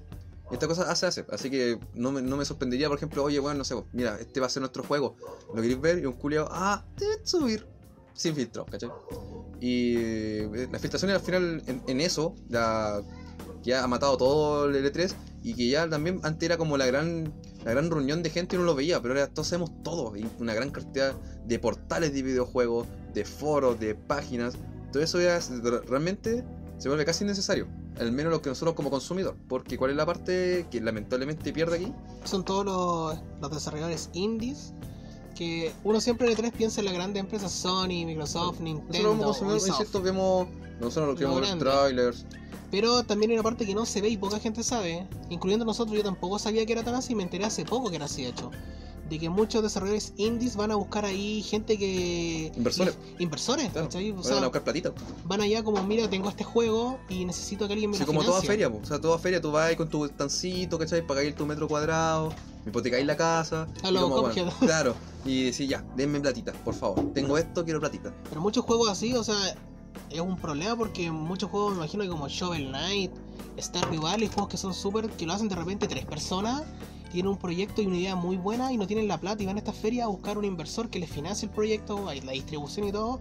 Esta cosa hace hace, así que no me, no me sorprendería, por ejemplo, oye, bueno, no sé, mira, este va a ser nuestro juego. ¿Lo queréis ver? Y un culiao, ah, a subir. Sin filtro, ¿cachai? Y eh, las filtraciones al final en, eso, la, ya ha matado todo el L3 y que ya también antes era como la gran la gran reunión de gente y uno lo veía, pero ahora todos sabemos todo, y una gran cantidad de portales de videojuegos, de foros, de páginas, todo eso ya realmente se vuelve casi innecesario. al menos lo que nosotros como consumidor. Porque ¿cuál es la parte que lamentablemente pierde aquí? Son todos los, los desarrolladores indies que uno siempre en E3 piensa en las grandes empresas Sony, Microsoft, Nosotros Nintendo, como consumidores, Ubisoft. insisto, vemos, nosotros lo los trailers. Pero también hay una parte que no se ve y poca gente sabe, incluyendo nosotros, yo tampoco sabía que era tan así, me enteré hace poco que era así de hecho. De que muchos desarrolladores indies van a buscar ahí gente que... Inversores. Inversores, Claro, ¿cachai? O van sea, a buscar platita. van allá como, mira, tengo este juego y necesito que alguien me lo como toda financie". feria, po. o sea, toda feria tú vas con tu estancito, ¿cachai? Pagáis tu metro cuadrado, hipotecáis la casa. A y lo como, bueno, [laughs] claro, y decís ya, denme platita, por favor. Tengo esto, quiero platita. Pero muchos juegos así, o sea, es un problema porque muchos juegos, me imagino que como Shovel Knight, Stardew Valley, juegos que son súper, que lo hacen de repente tres personas, tienen un proyecto y una idea muy buena y no tienen la plata y van a esta feria a buscar un inversor que les financie el proyecto, la distribución y todo.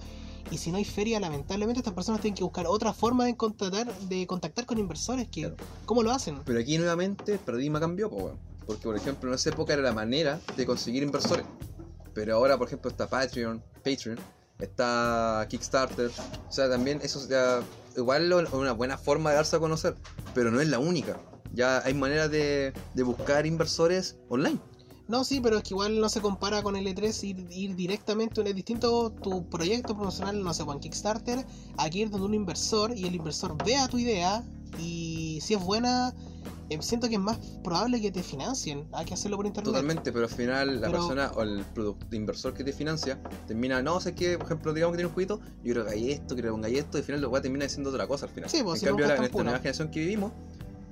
Y si no hay feria, lamentablemente estas personas tienen que buscar otra forma de contactar, de contactar con inversores. que Claro. ¿Cómo lo hacen? Pero aquí nuevamente el paradigma cambió. Porque, por ejemplo, en esa época era la manera de conseguir inversores. Pero ahora, por ejemplo, está Patreon, Patreon, está Kickstarter. O sea, también eso ya, igual es una buena forma de darse a conocer, pero no es la única. Ya hay maneras de, de buscar inversores online. No, sí, pero es que igual no se compara con el E3 ir, ir directamente, es distinto tu proyecto promocional, no sé, con Kickstarter, aquí ir donde un inversor y el inversor vea tu idea y si es buena, eh, siento que es más probable que te financien, hay que hacerlo por internet. Totalmente, pero al final la Pero- persona o el producto inversor que te financia termina, no, sé que, por ejemplo, digamos que tiene un jueguito, yo quiero que hagáis esto, quiero que pongáis esto, y al final lo va termina diciendo otra cosa al final. Sí, pues, en si cambio, la- en esta nueva generación que vivimos,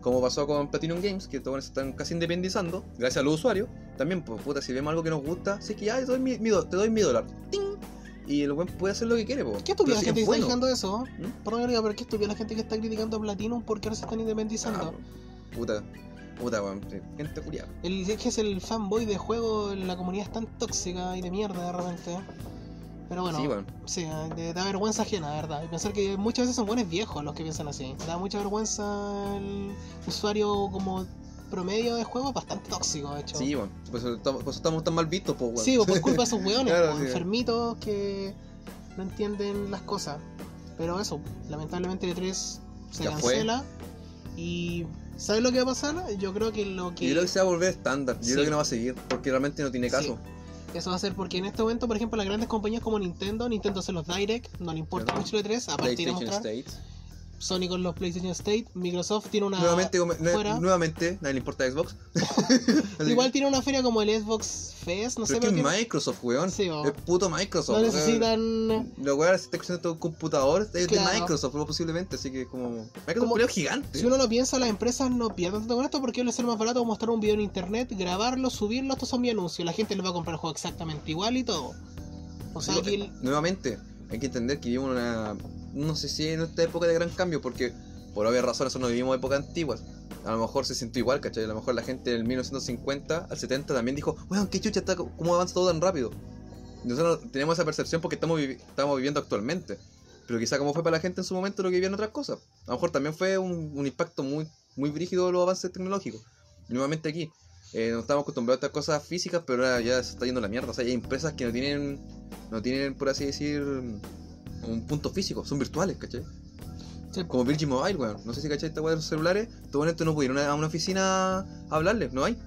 como pasó con Platinum Games, que todos se están casi independizando, gracias a los usuarios, también, pues puta, si vemos algo que nos gusta, sí que ya te doy mi, mi te doy mi dólar. ¡Ting! Y el buen puede hacer lo que quiere, pues. ¿Qué estúpida la Pero si gente es que está diciendo eso? ¿Mm? Perdón diga, pero qué estúpida la gente que está criticando a Platinum porque ahora se están independizando. Ah, puta, puta, weón, gente culiada. El que es el fanboy de juego, la comunidad es tan tóxica y de mierda de repente. Pero bueno, Sí, de- da vergüenza ajena, la verdad. Y pensar que muchas veces son buenos viejos los que piensan así. Da mucha vergüenza el usuario como promedio de juego, bastante tóxico, de hecho. Sí, weón. Por eso estamos, por eso estamos tan mal vistos, pues, weón. Sí, o por [laughs] culpa de esos hueones, Claro, po, sí. enfermitos que no entienden las cosas. Pero eso, lamentablemente el 3 se Ya fue. cancela. Y ¿sabes lo que va a pasar? Yo creo que lo que... Yo creo que se va a volver estándar. Yo Sí. creo que no va a seguir, porque realmente no tiene Sí. Eso va a ser porque en este momento, por ejemplo, las grandes compañías como Nintendo, Nintendo hace los Direct, no le importa mucho el 3, aparte de mostrar States. Sony con los PlayStation State, Microsoft tiene una... Nuevamente, fuera. nuevamente, nadie le importa Xbox. [laughs] Igual tiene una feria como el Xbox Fest, no sé, pero es que es Microsoft, weón. Sí, es puto Microsoft. no necesitan... Lo weón, si está todo un computador, es Claro. de Microsoft, posiblemente. Así que, como. Microsoft Como- es un gigante. Si uno lo piensa, las empresas no pierden tanto con esto porque les sale más barato mostrar un video en internet, grabarlo, subirlo, estos son mi anuncios. La gente les va a comprar el juego exactamente igual y todo. O sea, eh, el- Nuevamente, hay que entender que vivimos una. No sé si en esta época de gran cambio, porque por obvias razones no vivimos épocas antiguas. A lo mejor se sintió igual, ¿cachai? A lo mejor la gente del 1950 al 70 también dijo, weón, qué chucha está, cómo avanza todo tan rápido. Nosotros tenemos esa percepción porque estamos, vivi- estamos viviendo actualmente. Pero quizá como fue para la gente en su momento lo que vivían otras cosas. A lo mejor también fue un, impacto muy, muy brígido de los avances tecnológicos. Nuevamente aquí, eh, no estamos acostumbrados a estas cosas físicas, pero ahora ya se está yendo la mierda. O sea, hay empresas que no tienen, no tienen, por así decir, un punto físico, son virtuales, ¿cachai? Sí. Como Virgin Mobile, weón. No sé si cachai esta weá de los celulares. Tú bueno, no pudieron ir a una oficina a hablarles, no hay.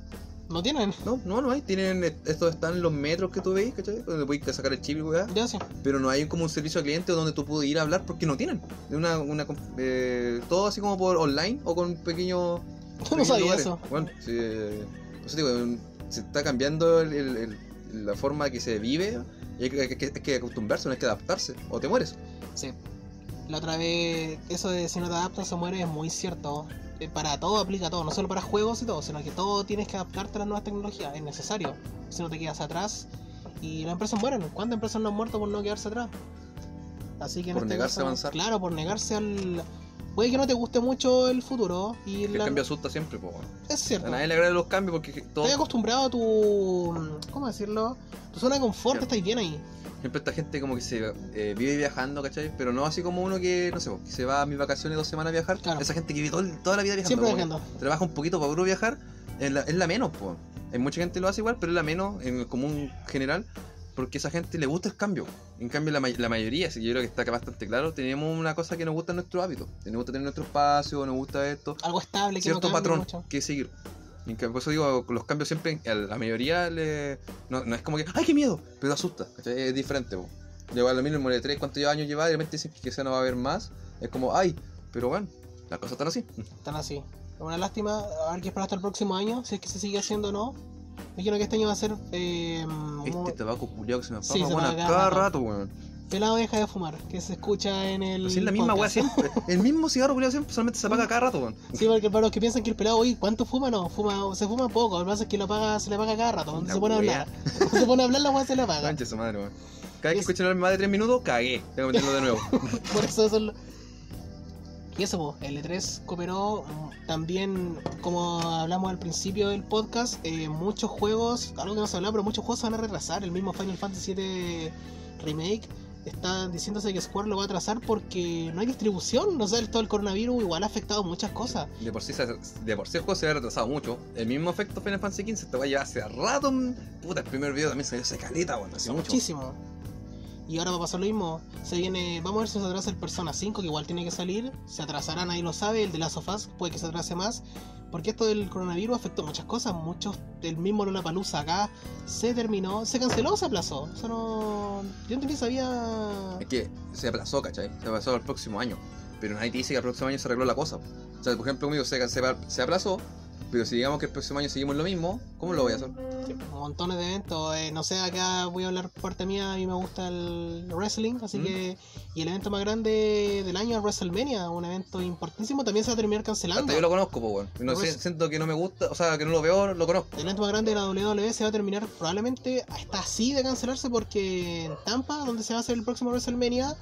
no tienen. No, no, no hay. Tienen, estos están los metros que tú veis, ¿cachai? Donde puedes sacar el chip y weá. Ya sí. Pero no hay como un servicio al cliente donde tú puedes ir a hablar porque no tienen. Una, una, eh, todo así como por online o con pequeños. [laughs] Yo no sabía lugares. eso. Bueno, sí, eh, por eso digo, se está cambiando el- el- el- la forma que se vive y hay que, hay que- hay que acostumbrarse, no hay que adaptarse o te mueres. Sí. La otra vez, eso de si no te adaptas o mueres es muy cierto. Eh, Para todo aplica todo, no solo para juegos y todo, sino que todo tienes que adaptarte a las nuevas tecnologías, es necesario. Si no te quedas atrás y las empresas mueren. ¿Cuántas empresas no han muerto por no quedarse atrás? Así que en Por este negarse a avanzar. Claro, por negarse al. Puede que no te guste mucho el futuro y El la- cambio asusta siempre, bueno. es cierto. A nadie le agrada los cambios porque todo, Estás acostumbrado a tu. ¿Cómo decirlo? Tu zona de confort, Cierto. estáis bien ahí. siempre esta gente como que se eh, vive viajando, ¿cachai? Pero no así como uno que, no sé, po, que se va a mis vacaciones dos semanas a viajar. Claro. Esa gente que vive todo el- toda la vida viajando. Siempre viajando. Trabaja un poquito para puro viajar, es la, es la menos, pues. Hay mucha gente lo hace igual, pero es la menos en el común general. Porque esa gente le gusta el cambio. En cambio, la, may- la mayoría, si yo creo que está bastante claro, tenemos una cosa que nos gusta en nuestro hábito. Nos gusta tener nuestro espacio, nos gusta esto, Algo estable que cierto no patrón mucho. que seguir. En cambio, por eso digo, los cambios siempre, a la mayoría le, no, no es como que, ¡ay, qué miedo! Pero asusta. Es diferente, po. Lleva lo mismo, de 3, ¿cuántos años lleva? Y de repente dicen que quizá no va a haber más. Es como, ¡ay! Pero bueno, las cosas están así. Están así. Una lástima, a ver qué esperar hasta el próximo año, si es que se sigue haciendo o no. Imagino que este año va a ser eh, Este muy- tabaco culiao que se me Sí, pasa, se bueno, cada cada rato, weón. pelado deja de fumar, que se escucha en el. Así es la misma weá siempre. El mismo cigarro culiao siempre solamente se apaga cada rato, weón. [laughs] Sí, porque para los que piensan que el pelado, oye, ¿cuánto fuma? No, fuma, se fuma poco, lo que pasa es que lo apaga, se le apaga cada rato, cuando se pone a hablar. Cuando se pone a hablar la weá se le apaga. Concha su madre, weón. Cada vez que Es- escucho hablar más de 3 minutos, cagué. Tengo que meterlo de nuevo. [laughs] Por eso eso es lo- Y eso, po, el E3 cooperó mm, también, como hablamos al principio del podcast, eh, muchos juegos, algo que no se hablaba, pero muchos juegos se van a retrasar. El mismo Final Fantasy VII Remake está diciéndose que Square lo va a atrasar porque no hay distribución. O sea, el- todo el coronavirus igual ha afectado muchas cosas. De por sí, se- de por sí el juego se había retrasado mucho. El mismo efecto Final Fantasy XV te va a llevar hace rato. mm, Puta, el primer video también salió hace caleta. Hace mucho. Muchísimo. Y ahora va a pasar lo mismo. Se viene, vamos a ver si se atrasa el Persona 5, que igual tiene que salir. Se atrasará, nadie lo sabe. El de Last of puede que se atrase más. Porque esto del coronavirus afectó muchas cosas. Muchos, el mismo Lollapalooza acá se terminó, se canceló o se aplazó. Eso no. Yo no sabía. Es que se aplazó, ¿cachai? Se aplazó al próximo año. Pero nadie te dice que al próximo año se arregló la cosa. O sea, por ejemplo, conmigo se, se, se aplazó. Pero si digamos que el próximo año seguimos lo mismo, ¿cómo lo voy a hacer? Sí, montones de eventos. eh, no sé, acá voy a hablar parte mía. A mí me gusta el wrestling. Así Mm. que. Y el evento más grande del año es WrestleMania. Un evento importantísimo. También se va a terminar cancelando. Hasta yo lo conozco, pues. Y No sé, Pues- siento que no me gusta, o sea, que no lo veo, lo conozco. El evento más grande de la WWE se va a terminar probablemente hasta así de cancelarse porque en Tampa, donde se va a hacer el próximo WrestleMania,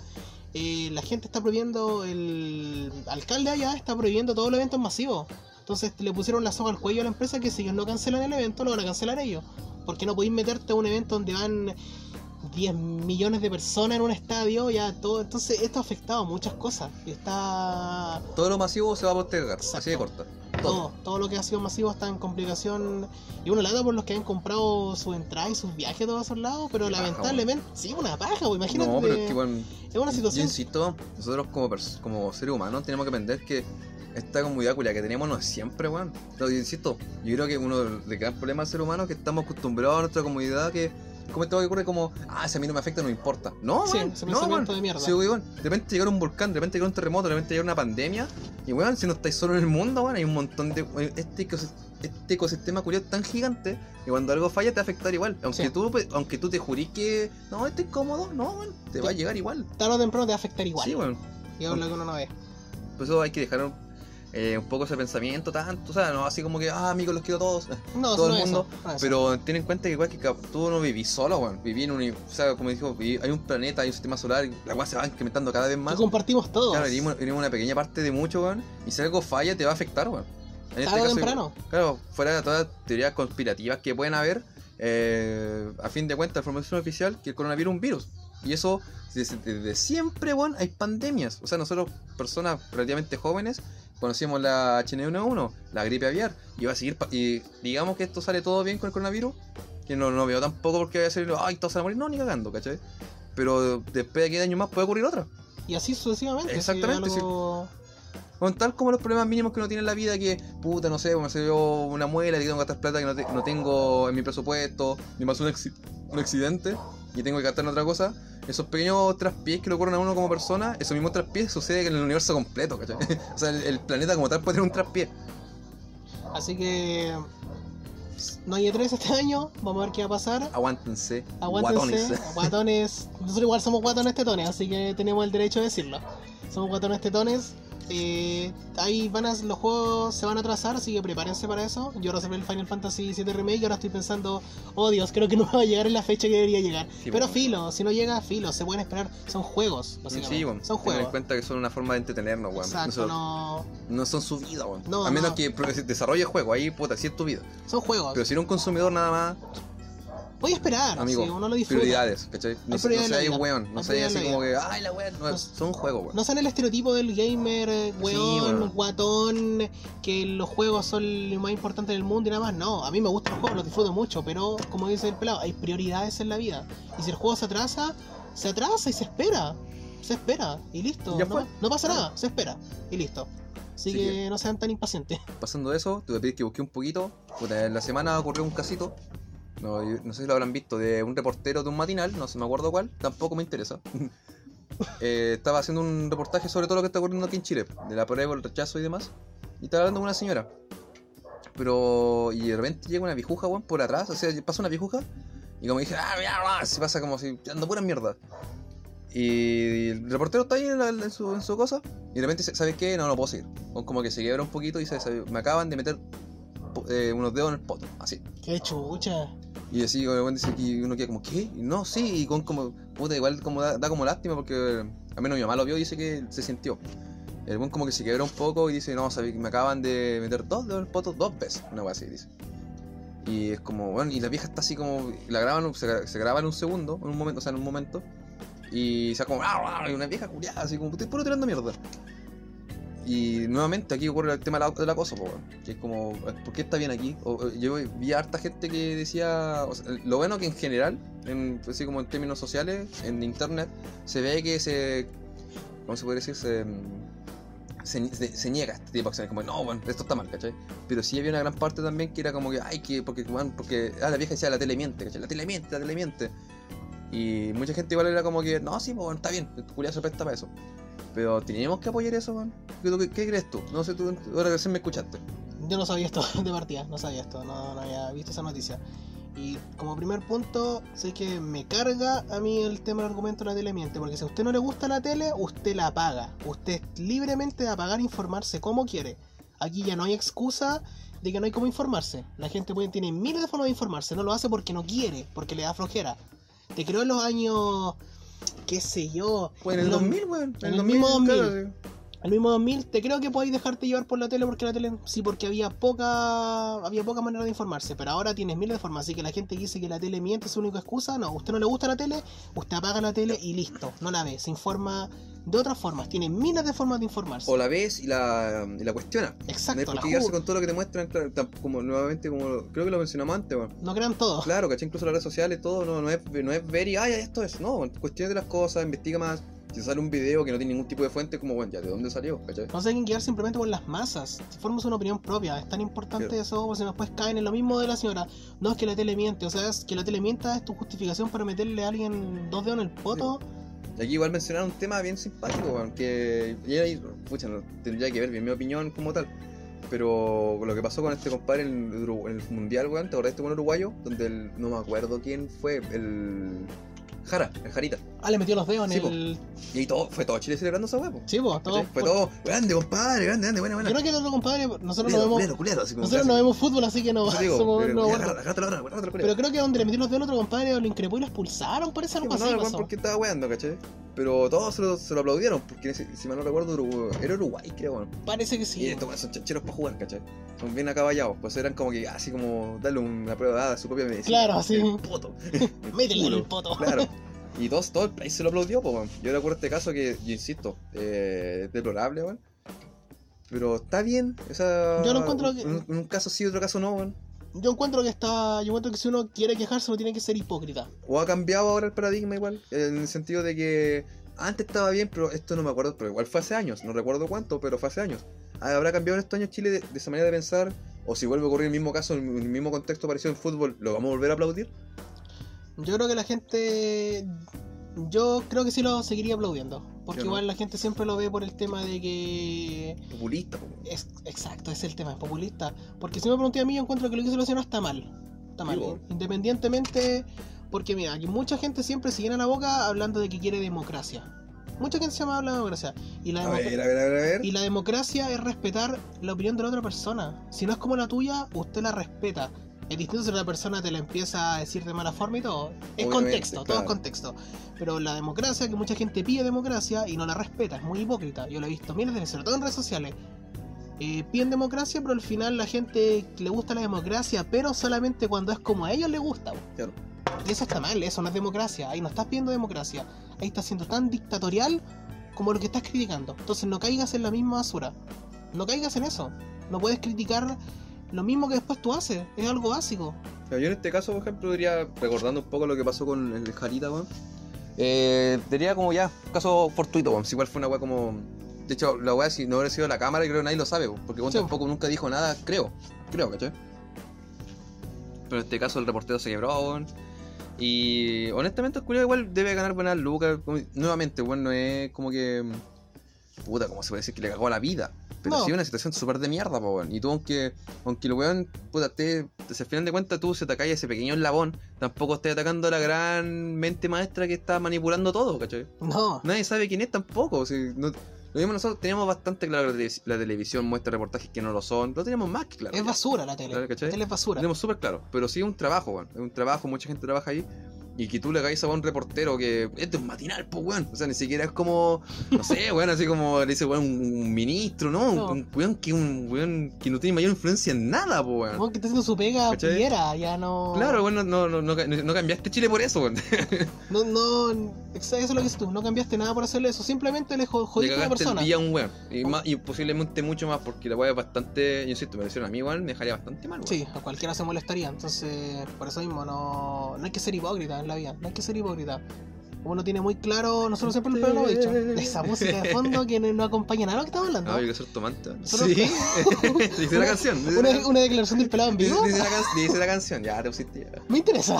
eh, la gente está prohibiendo, el alcalde allá está prohibiendo todos los eventos masivos. Entonces le pusieron la soga al cuello a la empresa que si ellos no cancelan el evento, lo van a cancelar ellos. Porque no podéis meterte a un evento donde van 10 millones de personas en un estadio, ya todo. Entonces esto ha afectado muchas cosas. Está Todo lo masivo se va a postergar, Exacto. así de corta. todo, todo lo que ha sido masivo está en complicación. Y una lata por los que han comprado su entrada y sus viajes a todos esos lados, pero paja, lamentablemente, sí, una paja, pues, imagínate. No, pero es que, bueno, es una yo situación. insisto, nosotros como, como seres humanos tenemos que aprender que esta comunidad culia que tenemos no es siempre, weón. Yo insisto, yo creo que uno de los grandes problemas del ser humano es que estamos acostumbrados a nuestra comunidad que como esto que ocurre como, ah, si a mí no me afecta, no me importa. No, Sí, ese no, de mierda. Sí, weón. De repente llegar un volcán, de repente llegar un terremoto, de repente llegar una pandemia. Y weón, si no estáis solo en el mundo, weón, hay un montón de. Este, este ecosistema curioso tan gigante que cuando algo falla te va a afectar igual. Aunque Sí. tú aunque tú te jurís que no, estoy cómodo, no, weón, te va a llegar igual. Tarde o temprano te va a afectar igual. Sí, weón. Y es lo que uno no ve. Por eso hay que dejar eh, un poco ese pensamiento tanto, o sea, no así como que, ah, amigos, los quiero todos. [laughs] No, Todo no el mundo, eso, no. Pero ten en cuenta que igual que tú no vivís solo, weón. Viví en un. O sea, como dijo, viví- hay un planeta, hay un sistema solar, la weá se va incrementando cada vez Que más. compartimos todos. Claro, vivimos, vivimos una pequeña parte de mucho, weón. Y si algo falla, te va a afectar, weón. En o caso, temprano. Claro, fuera de todas las teorías conspirativas que pueden haber, eh, a fin de cuentas, la información oficial que el coronavirus es un virus. Y eso, desde, desde siempre, weón, hay pandemias. O sea, nosotros, personas relativamente jóvenes, conocíamos la H1N1, la gripe aviar, y va a seguir. Y digamos que esto sale todo bien con el coronavirus, que no, no veo tampoco porque vaya a ser, ay, todos van a morir, no, ni cagando, ¿cachai? Pero después de 10 años más puede ocurrir otra. Y así sucesivamente. si Exactamente, algo- Con tal como los problemas mínimos que uno tiene en la vida, que puta, no sé, me salió una muela, que tengo que gastar plata que no, te- no tengo en mi presupuesto, ni me pasó un, un accidente y tengo que gastar en otra cosa. Esos pequeños traspiés que le ocurren a uno como persona, esos mismos traspiés sucede en el universo completo, ¿cachai? [laughs] o sea, el, el planeta como tal puede tener un traspié. Así que. No hay E3 este año. Vamos a ver qué va a pasar. Aguántense, Aguántense, guatones. guatones. Nosotros igual somos guatones tetones, así que tenemos el derecho de decirlo. Somos guatones tetones. Eh, ahí van a, los juegos se van a atrasar, así que prepárense para eso. Yo reservé el Final Fantasy VII Remake y ahora estoy pensando, oh Dios, creo que no [laughs] va a llegar en la fecha que debería llegar. Sí, Pero bueno. filo, si no llega, filo, se pueden esperar. Son juegos, básicamente. Sí, bueno, son tengan en juegos. cuenta que son una forma de entretenernos, weón. Exacto, no, no. son su vida, weón. No, a menos no. que desarrolle juego, ahí puta, sí es tu vida. Son juegos. Pero si eres un consumidor nada más, Voy a esperar, Amigo, si uno lo disfruta. Prioridades, ¿cachai? No, sé- no seáis weón, no seáis así como que, ay, la weón, no, No- son juegos, weón. No sean el estereotipo del gamer weón, bueno. guatón, que los juegos son lo más importante del mundo y nada más. No, a mí me gustan los juegos, los disfruto mucho, pero como dice el pelado, hay prioridades en la vida. Y si el juego se atrasa, se atrasa y se espera. Se espera y listo. Ya fue. no pasa nada, se espera y listo. Así Así que, que- no sean tan impacientes. Pasando eso, te voy a pedir que busqué un poquito. Puta, en la semana ocurrió un casito. No, no sé si lo habrán visto, de un reportero de un matinal, no sé, me acuerdo cuál, tampoco me interesa. [laughs] Eh, estaba haciendo un reportaje sobre todo lo que está ocurriendo aquí en Chile, de la prueba, el rechazo y demás. Y estaba hablando con una señora. Pero, y de repente llega una viejuja, weón, por atrás, o sea, pasa una viejuja. Y como dije, ah, mira, ah", se pasa como si ando pura mierda. Y el reportero está ahí en, la- en su, en su cosa. Y de repente ¿sabes qué? No, no puedo seguir. O Como que se quiebra un poquito y "¿Sabe? me acaban de meter eh, unos dedos en el poto, así. Qué chucha. Y así, obviamente, que uno queda como, ¿qué? No, sí, y con como, puta, igual como da, como lástima porque al menos mi mamá lo vio y dice que se sintió. El buen como que se quebra un poco y dice, no, ¿sabes? Me acaban de meter dos dedos en el poto dos veces, una cosa así, dice. Y es como, bueno, y la vieja está así como, la graban, se, gra- se graba en un segundo, en un momento, o sea, en un momento. Y se como, "Ah, ah", y una vieja culiada, así como, estoy puro tirando mierda. Y nuevamente aquí ocurre el tema del acoso, que es como, ¿por qué está bien aquí? O- o- yo vi a harta gente que decía, o sea, lo bueno que en general, en, así como en términos sociales, en internet, se ve que se, ¿cómo se puede decir? Se, se, se- se niega este tipo de acciones, como, no, bueno, esto está mal, ¿cachai? Pero sí había una gran parte también que era como que, ay, que, porque, weón, porque, ah, la vieja decía, la tele miente, ¿cachai? La tele miente, la tele miente. Y mucha gente igual era como que, no, sí, pues, bueno, está bien, culiado se presta para eso. Pero teníamos que apoyar eso, man. ¿Qué, crees tú? No sé, tú ahora recién me escuchaste. Yo no sabía esto [laughs] de partida, no sabía esto, no, no había visto esa noticia. Y como primer punto, sé que me carga a mí el tema del argumento de la tele miente, porque si a usted no le gusta la tele, usted la apaga. Usted es libremente de apagar e informarse como quiere. Aquí ya no hay excusa de que no hay cómo informarse. La gente puede, tiene miles de formas de informarse, no lo hace porque no quiere, porque le da flojera. Te creo en los años, qué sé yo. Pues en el los- 2000, weón. en el mismo 2000. claro, sí. al mismo 2000, te creo que podéis dejarte llevar por la tele porque la tele sí, porque había poca había poca manera de informarse, pero ahora tienes miles de formas, así que la gente que dice que la tele miente es su única excusa, no, usted no le gusta la tele, usted apaga la tele y listo, no la ve, se informa de otras formas, tiene miles de formas de informarse. O la ves y la, y la cuestiona. no hay Exacto, la con todo lo que te muestran, claro, como nuevamente, como creo que lo mencionamos antes, weón. No crean todo. Claro, ¿cachai? Incluso las redes sociales, todo no, no, es, no es ver y, ay, esto es. No, cuestiones de las cosas, investiga más. Si sale un video que no tiene ningún tipo de fuente, como, bueno, ya, ¿de dónde salió? ¿cachai? No se hay que guiar simplemente por las masas. Formas una opinión propia. Es tan importante Claro. eso, porque si después caen en lo mismo de la señora. No es que la tele miente, o sea, es que la tele mienta es tu justificación para meterle a alguien dos dedos en el poto. Aquí igual mencionaron un tema bien simpático, weón, que y ahí, pucha, no, tendría que ver bien mi opinión como tal. Pero lo que pasó con este compadre en el, el mundial, weón, ¿te acordás de este buen uruguayo? Donde no me acuerdo quién fue, el Jara, el Jarita. Ah, le metió los dedos en Sí, po. el. Y ahí todo, fue todo Chile celebrando esa po. Sí, pues, todo. Fue todo, grande compadre, grande, grande, buena, buena. Yo creo que otro compadre, nosotros no vemos. así Nosotros no vemos fútbol, así que no. Digo, somos- pero, no agárrate la culero. Pero creo que donde le metió los dedos al otro compadre lo increpó y lo expulsaron, parece algo así. no, pasó. porque estaba weando, ¿cachai? Pero todos se lo, se lo aplaudieron, porque si, si mal no recuerdo, era Uruguay, creo. Parece que Y sí. estos weones son chancheros para jugar, ¿cachai? Son bien acaballados, pues eran como que así como darle una prueba a su propia medicina. Claro, así. El poto. [laughs] Métele el poto. Claro. Y todos, todo el país se lo aplaudió, pues, weón. Yo recuerdo este caso que, yo insisto, eh, es deplorable, weón. Pero está bien, esa... Yo lo encuentro que- un, un caso sí, otro caso no, weón. Yo encuentro que está. Yo encuentro que si uno quiere quejarse, no tiene que ser hipócrita. O ha cambiado ahora el paradigma igual, en el sentido de que antes estaba bien, pero esto no me acuerdo, pero igual fue hace años, no recuerdo cuánto, pero fue hace años. ¿Habrá cambiado en estos años Chile de, de esa manera de pensar? O si vuelve a ocurrir el mismo caso, en el mismo contexto parecido en fútbol, ¿lo vamos a volver a aplaudir? Yo creo que la gente. Yo creo que sí lo seguiría aplaudiendo. Porque no. igual la gente siempre lo ve por el tema de que. Populista, po. Es, exacto, es el tema, es populista. Porque si me pregunté a mí, yo encuentro que lo que hizo la señora está mal. Está mal. Independientemente. Porque mira, aquí mucha gente siempre se llena la boca hablando de que quiere democracia. Mucha gente se llama habla de democracia. Y la, A democ- ver, a ver, a ver, a ver. y la democracia es respetar la opinión de la otra persona. Si no es como la tuya, usted la respeta. Es distinto si la persona te la empieza a decir de mala forma y todo. Es Obviamente, contexto, todo claro. es contexto. Pero la democracia, que mucha gente pide democracia y no la respeta, es muy hipócrita. Yo lo he visto miles de veces, sobre todo en redes sociales. Eh, piden democracia, pero al final la gente le gusta la democracia, pero solamente cuando es como a ellos les gusta. Claro. Y eso está mal, eso no es democracia. Ahí no estás viendo democracia. Ahí estás siendo tan dictatorial como lo que estás criticando. Entonces no caigas en la misma basura. No caigas en eso. No puedes criticar lo mismo que después tú haces. Es algo básico. Yo en este caso, por ejemplo, diría, recordando un poco lo que pasó con el Jarita, weón. Eh, diría como ya, caso fortuito, weón. Si igual fue una weá como. De hecho, la weá, si no hubiera sido la cámara, creo que nadie lo sabe, weón, porque weón Sí. tampoco nunca dijo nada, creo. Creo, ¿cachai? Pero en este caso el reportero se quebró, weón. Y honestamente, el culiao igual debe ganar buenas lucas. Nuevamente, weón, no es como que. Puta, como se puede decir que le cagó la vida. Pero No. sí una situación súper de mierda, po, weón. Y tú, aunque, aunque el weón, puta, te, al final de cuentas tú se te cae ese pequeño eslabón, tampoco estés atacando a la gran mente maestra que está manipulando todo, ¿cachai? No. Nadie sabe quién es tampoco. o sea, no- lo mismo nosotros teníamos bastante claro que la, tele- la televisión muestra reportajes que no lo son. Lo teníamos más que claro. Es basura la tele. Claro, La ¿cachai? tele es basura. Lo tenemos súper claro. Pero sí es un trabajo, weón. Es un trabajo, mucha gente trabaja ahí. Y que tú le hagáis a un reportero que este es matinal, pues, weón. O sea, ni siquiera es como, no sé, weón, así como le dice, weón, un, ministro, ¿no? No. Un weón que, un weón que no tiene mayor influencia en nada, pues, weón. Como que está haciendo su pega pillera, ya no. Claro, weón, no, no, no, no, no cambiaste Chile por eso, weón. [laughs] No, no. Eso es lo que dices tú. No cambiaste nada por hacerle eso. Simplemente le jo- Le jodiste a una cagaste el persona. día a un weón. Y, más, y posiblemente mucho más, porque la weá es bastante, yo insisto, me lo hicieron a mí igual, me dejaría bastante mal, weón. Sí, a cualquiera se molestaría. Entonces, por eso mismo, no, no hay que ser hipócrita en la vida. No hay que ser hipócrita. Uno tiene muy claro, nosotros siempre lo hemos dicho, esa música de fondo que no acompaña nada de lo que estamos hablando. Ah, yo quiero ser tomante. Nosotros- Sí. [laughs] dice la canción. Dice, Una, la, una declaración del pelado en vivo. dice la can- dice la canción. Ya te pusiste. ya. Me interesa.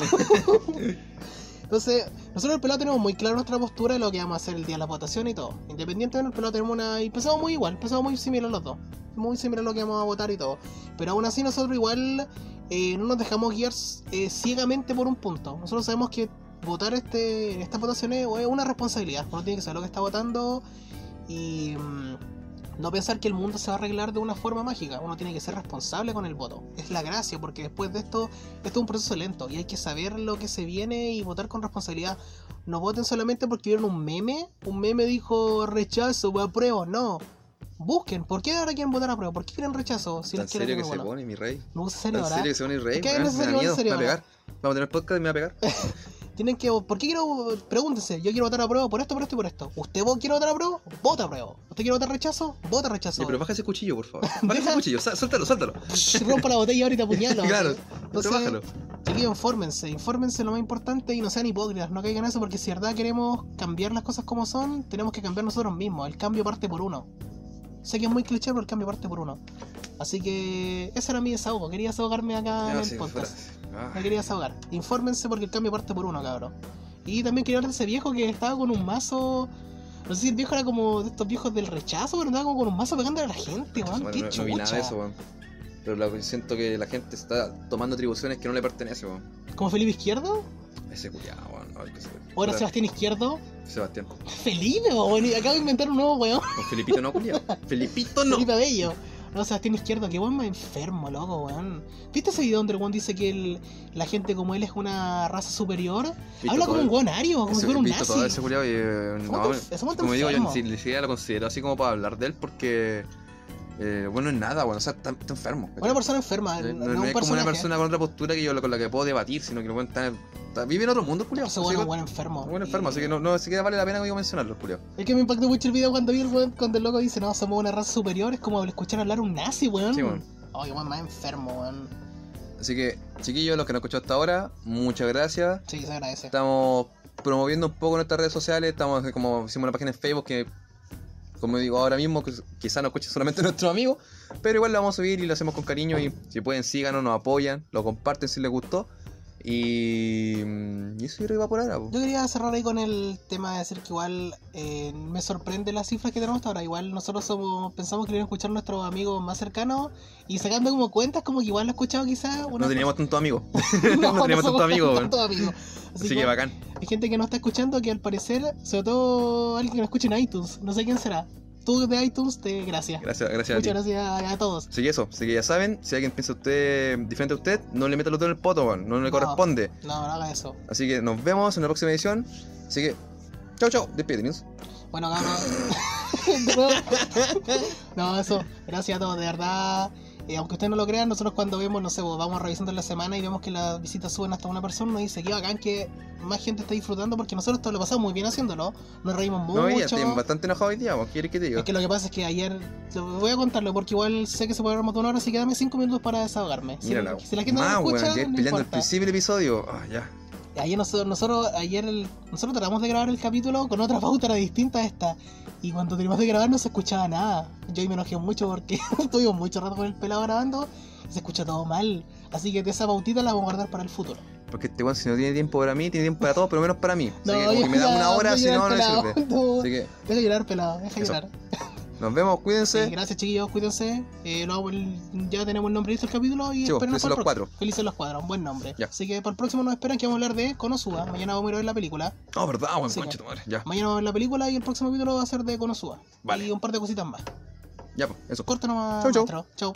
Entonces, nosotros el pelado tenemos muy claro nuestra postura de lo que vamos a hacer el día de la votación y todo. Independientemente del pelado tenemos una... Y pensamos muy igual, pensamos muy similar los dos. Muy similar a lo que vamos a votar y todo. Pero aún así nosotros igual eh, no nos dejamos guiar eh, ciegamente por un punto. Nosotros sabemos que votar este, en estas votaciones es una responsabilidad. Uno tiene que saber lo que está votando y... mm, no pensar que el mundo se va a arreglar de una forma mágica. Uno tiene que ser responsable con el voto. Es la gracia, porque después de esto, esto es un proceso lento y hay que saber lo que se viene y votar con responsabilidad. No voten solamente porque vieron un meme. Un meme dijo rechazo o apruebo. No. Busquen. ¿Por qué ahora quieren votar a prueba? ¿Por qué quieren rechazo? Si ¿Tan serio que que se pone, mi rey? Gusta ¿Tan serio ahora. serio que se pone el rey? Es que es da miedo, serio me va a pegar. Vamos a tener podcast y me va a pegar. [laughs] Tienen que. ¿Por qué quiero.? Pregúntense. Yo quiero votar a prueba por esto, por esto y por esto. ¿Usted vo- quiere votar a prueba? Vota a prueba. ¿Usted quiere votar rechazo? Vota rechazo. Sí, pero baja ese cuchillo, por favor. [laughs] Baja ese cuchillo, suéltalo, suéltalo. Rompa la botella ahorita puñalo. [laughs] claro, Entonces, bájalo. Chiquillos, infórmense, infórmense lo más importante y no sean hipócritas, no caigan en eso porque si de verdad queremos cambiar las cosas como son, tenemos que cambiar nosotros mismos. El cambio parte por uno. Sé que es muy cliché, pero el cambio parte por uno. Así que ese era mi desahogo. Quería desahogarme acá en el podcast. Ah. Me quería desahogar. Infórmense porque el cambio parte por uno, cabrón. Y también quería hablar de ese viejo que estaba con un mazo. No sé si el viejo era como de estos viejos del rechazo, pero andaba como con un mazo pegándole a la gente, weón. Qué no, no vi nada de eso, weón. Pero lo que siento que la gente está tomando atribuciones que no le pertenecen, weón. ¿Como Felipe Izquierdo? Ese culiado, weón. No, que se... ¿O era Puta, Sebastián Izquierdo? Sebastián. Felipe, weón. Acabo de inventar un nuevo weón. Con Felipito no, culiado. [laughs] Felipito no. Felipe Bello. No, Sebastián Izquierdo, qué weón más enfermo, loco, weón. ¿Viste ese video donde el weón dice que el- la gente como él es una raza superior? Visto Habla como un el- weón ario, como si fuera un visto todo nazi. ese culiado y eh, no, como digo, yo ni siquiera lo considero así como para hablar de él porque eh, bueno es nada, bueno, o sea, está, está enfermo. Una persona enferma, no, no, no un es como una persona con otra postura que yo con la que puedo debatir, sino que el weón está, está- vive en otro mundo, weón es un weón enfermo. Bueno, enfermo, Y- así que no, no siquiera vale la pena que mencionarlo, culiado. Es que me impactó mucho el video cuando vi el weón, cuando el loco dice, no, somos una raza superior, es como escuchar hablar un nazi, weón. Sí, weón. Ay, weón, más enfermo, weón. Así que, chiquillos, los que nos escuchado hasta ahora, muchas gracias. Sí, se agradece. Estamos promoviendo un poco nuestras redes sociales, estamos eh, como hicimos una página en Facebook que, como digo ahora mismo, que quizá nos escuchen solamente [laughs] nuestros amigos, pero igual la vamos a subir y lo hacemos con cariño y si pueden síganos, nos apoyan, lo comparten si les gustó. Y, mm, y eso va por ahora. po. Yo quería cerrar ahí con el tema de decir que igual eh, me sorprende las cifras que tenemos hasta ahora. Igual nosotros somos, pensamos que lo iban a escuchar nuestros amigos más cercanos y sacando como cuentas, como que igual lo he escuchado quizás. No teníamos tanto amigos. [laughs] [laughs] no, no teníamos tanto amigos. weón. tantos amigos. Así, Así que que bacán. hay gente que no está escuchando que al parecer, sobre todo alguien que no escucha en iTunes, no sé quién será. Tú de iTunes, te gracias. Gracias, gracias a ti. Muchas gracias a, a todos. Así que eso, así que ya saben, si alguien piensa usted diferente a usted, no le meta los dedos en el poto, no le No. corresponde. No, no haga eso. Así que nos vemos en la próxima edición. Así que, chau chau, despídenos. Bueno, cabrón. De nuevo. no, eso. Gracias a todos, de verdad. Eh, aunque ustedes no lo crean, nosotros cuando vemos, no sé, vamos revisando en la semana y vemos que las visitas suben hasta una persona, nos dice que bacán que más gente está disfrutando porque nosotros todo lo pasamos muy bien haciéndolo. Nos reímos mucho. No, ya estoy bastante enojado hoy día, ¿vos quieres que te diga? Es que lo que pasa es que ayer, voy a contarlo porque igual sé que se puede ver más de una hora, así que dame 5 minutos para desahogarme. Si- Mira la. si, la gente no lo escucha, weón, no peleando importa. principio del episodio. Ah, ya. Ayer nosotros, nosotros, ayer el- nosotros tratamos de grabar el capítulo con otra [laughs] pauta era distinta a esta. Y cuando terminamos de grabar no se escuchaba nada. Yo me enojé mucho porque [laughs] estuvimos mucho rato con el pelado grabando y se escucha todo mal. Así que esa pautita la vamos a guardar para el futuro. Porque este weón, si no tiene tiempo para mí, tiene tiempo para todos, pero menos para mí. Así No, que como ya, que me da una hora, si no, no sirve. No, Así que Deja llorar, pelado, deja Eso. llorar. Nos vemos, cuídense. Gracias, chiquillos, cuídense. Eh, el- ya tenemos el nombre listo del capítulo y Sí, para el los cuatro. Felices los cuatro, un buen nombre. Ya. Así que para el próximo nos esperan que vamos a hablar de Konosuba. Mañana vamos a ir a ver la película. No, verdad, weón, Sí, concha tu madre. Ya, Mañana vamos a ver la película y el próximo capítulo va a ser de Konosuba. Vale. Y un par de cositas más. ya, pues, eso. Corta nomás, Chau, chau. maestro. Chau.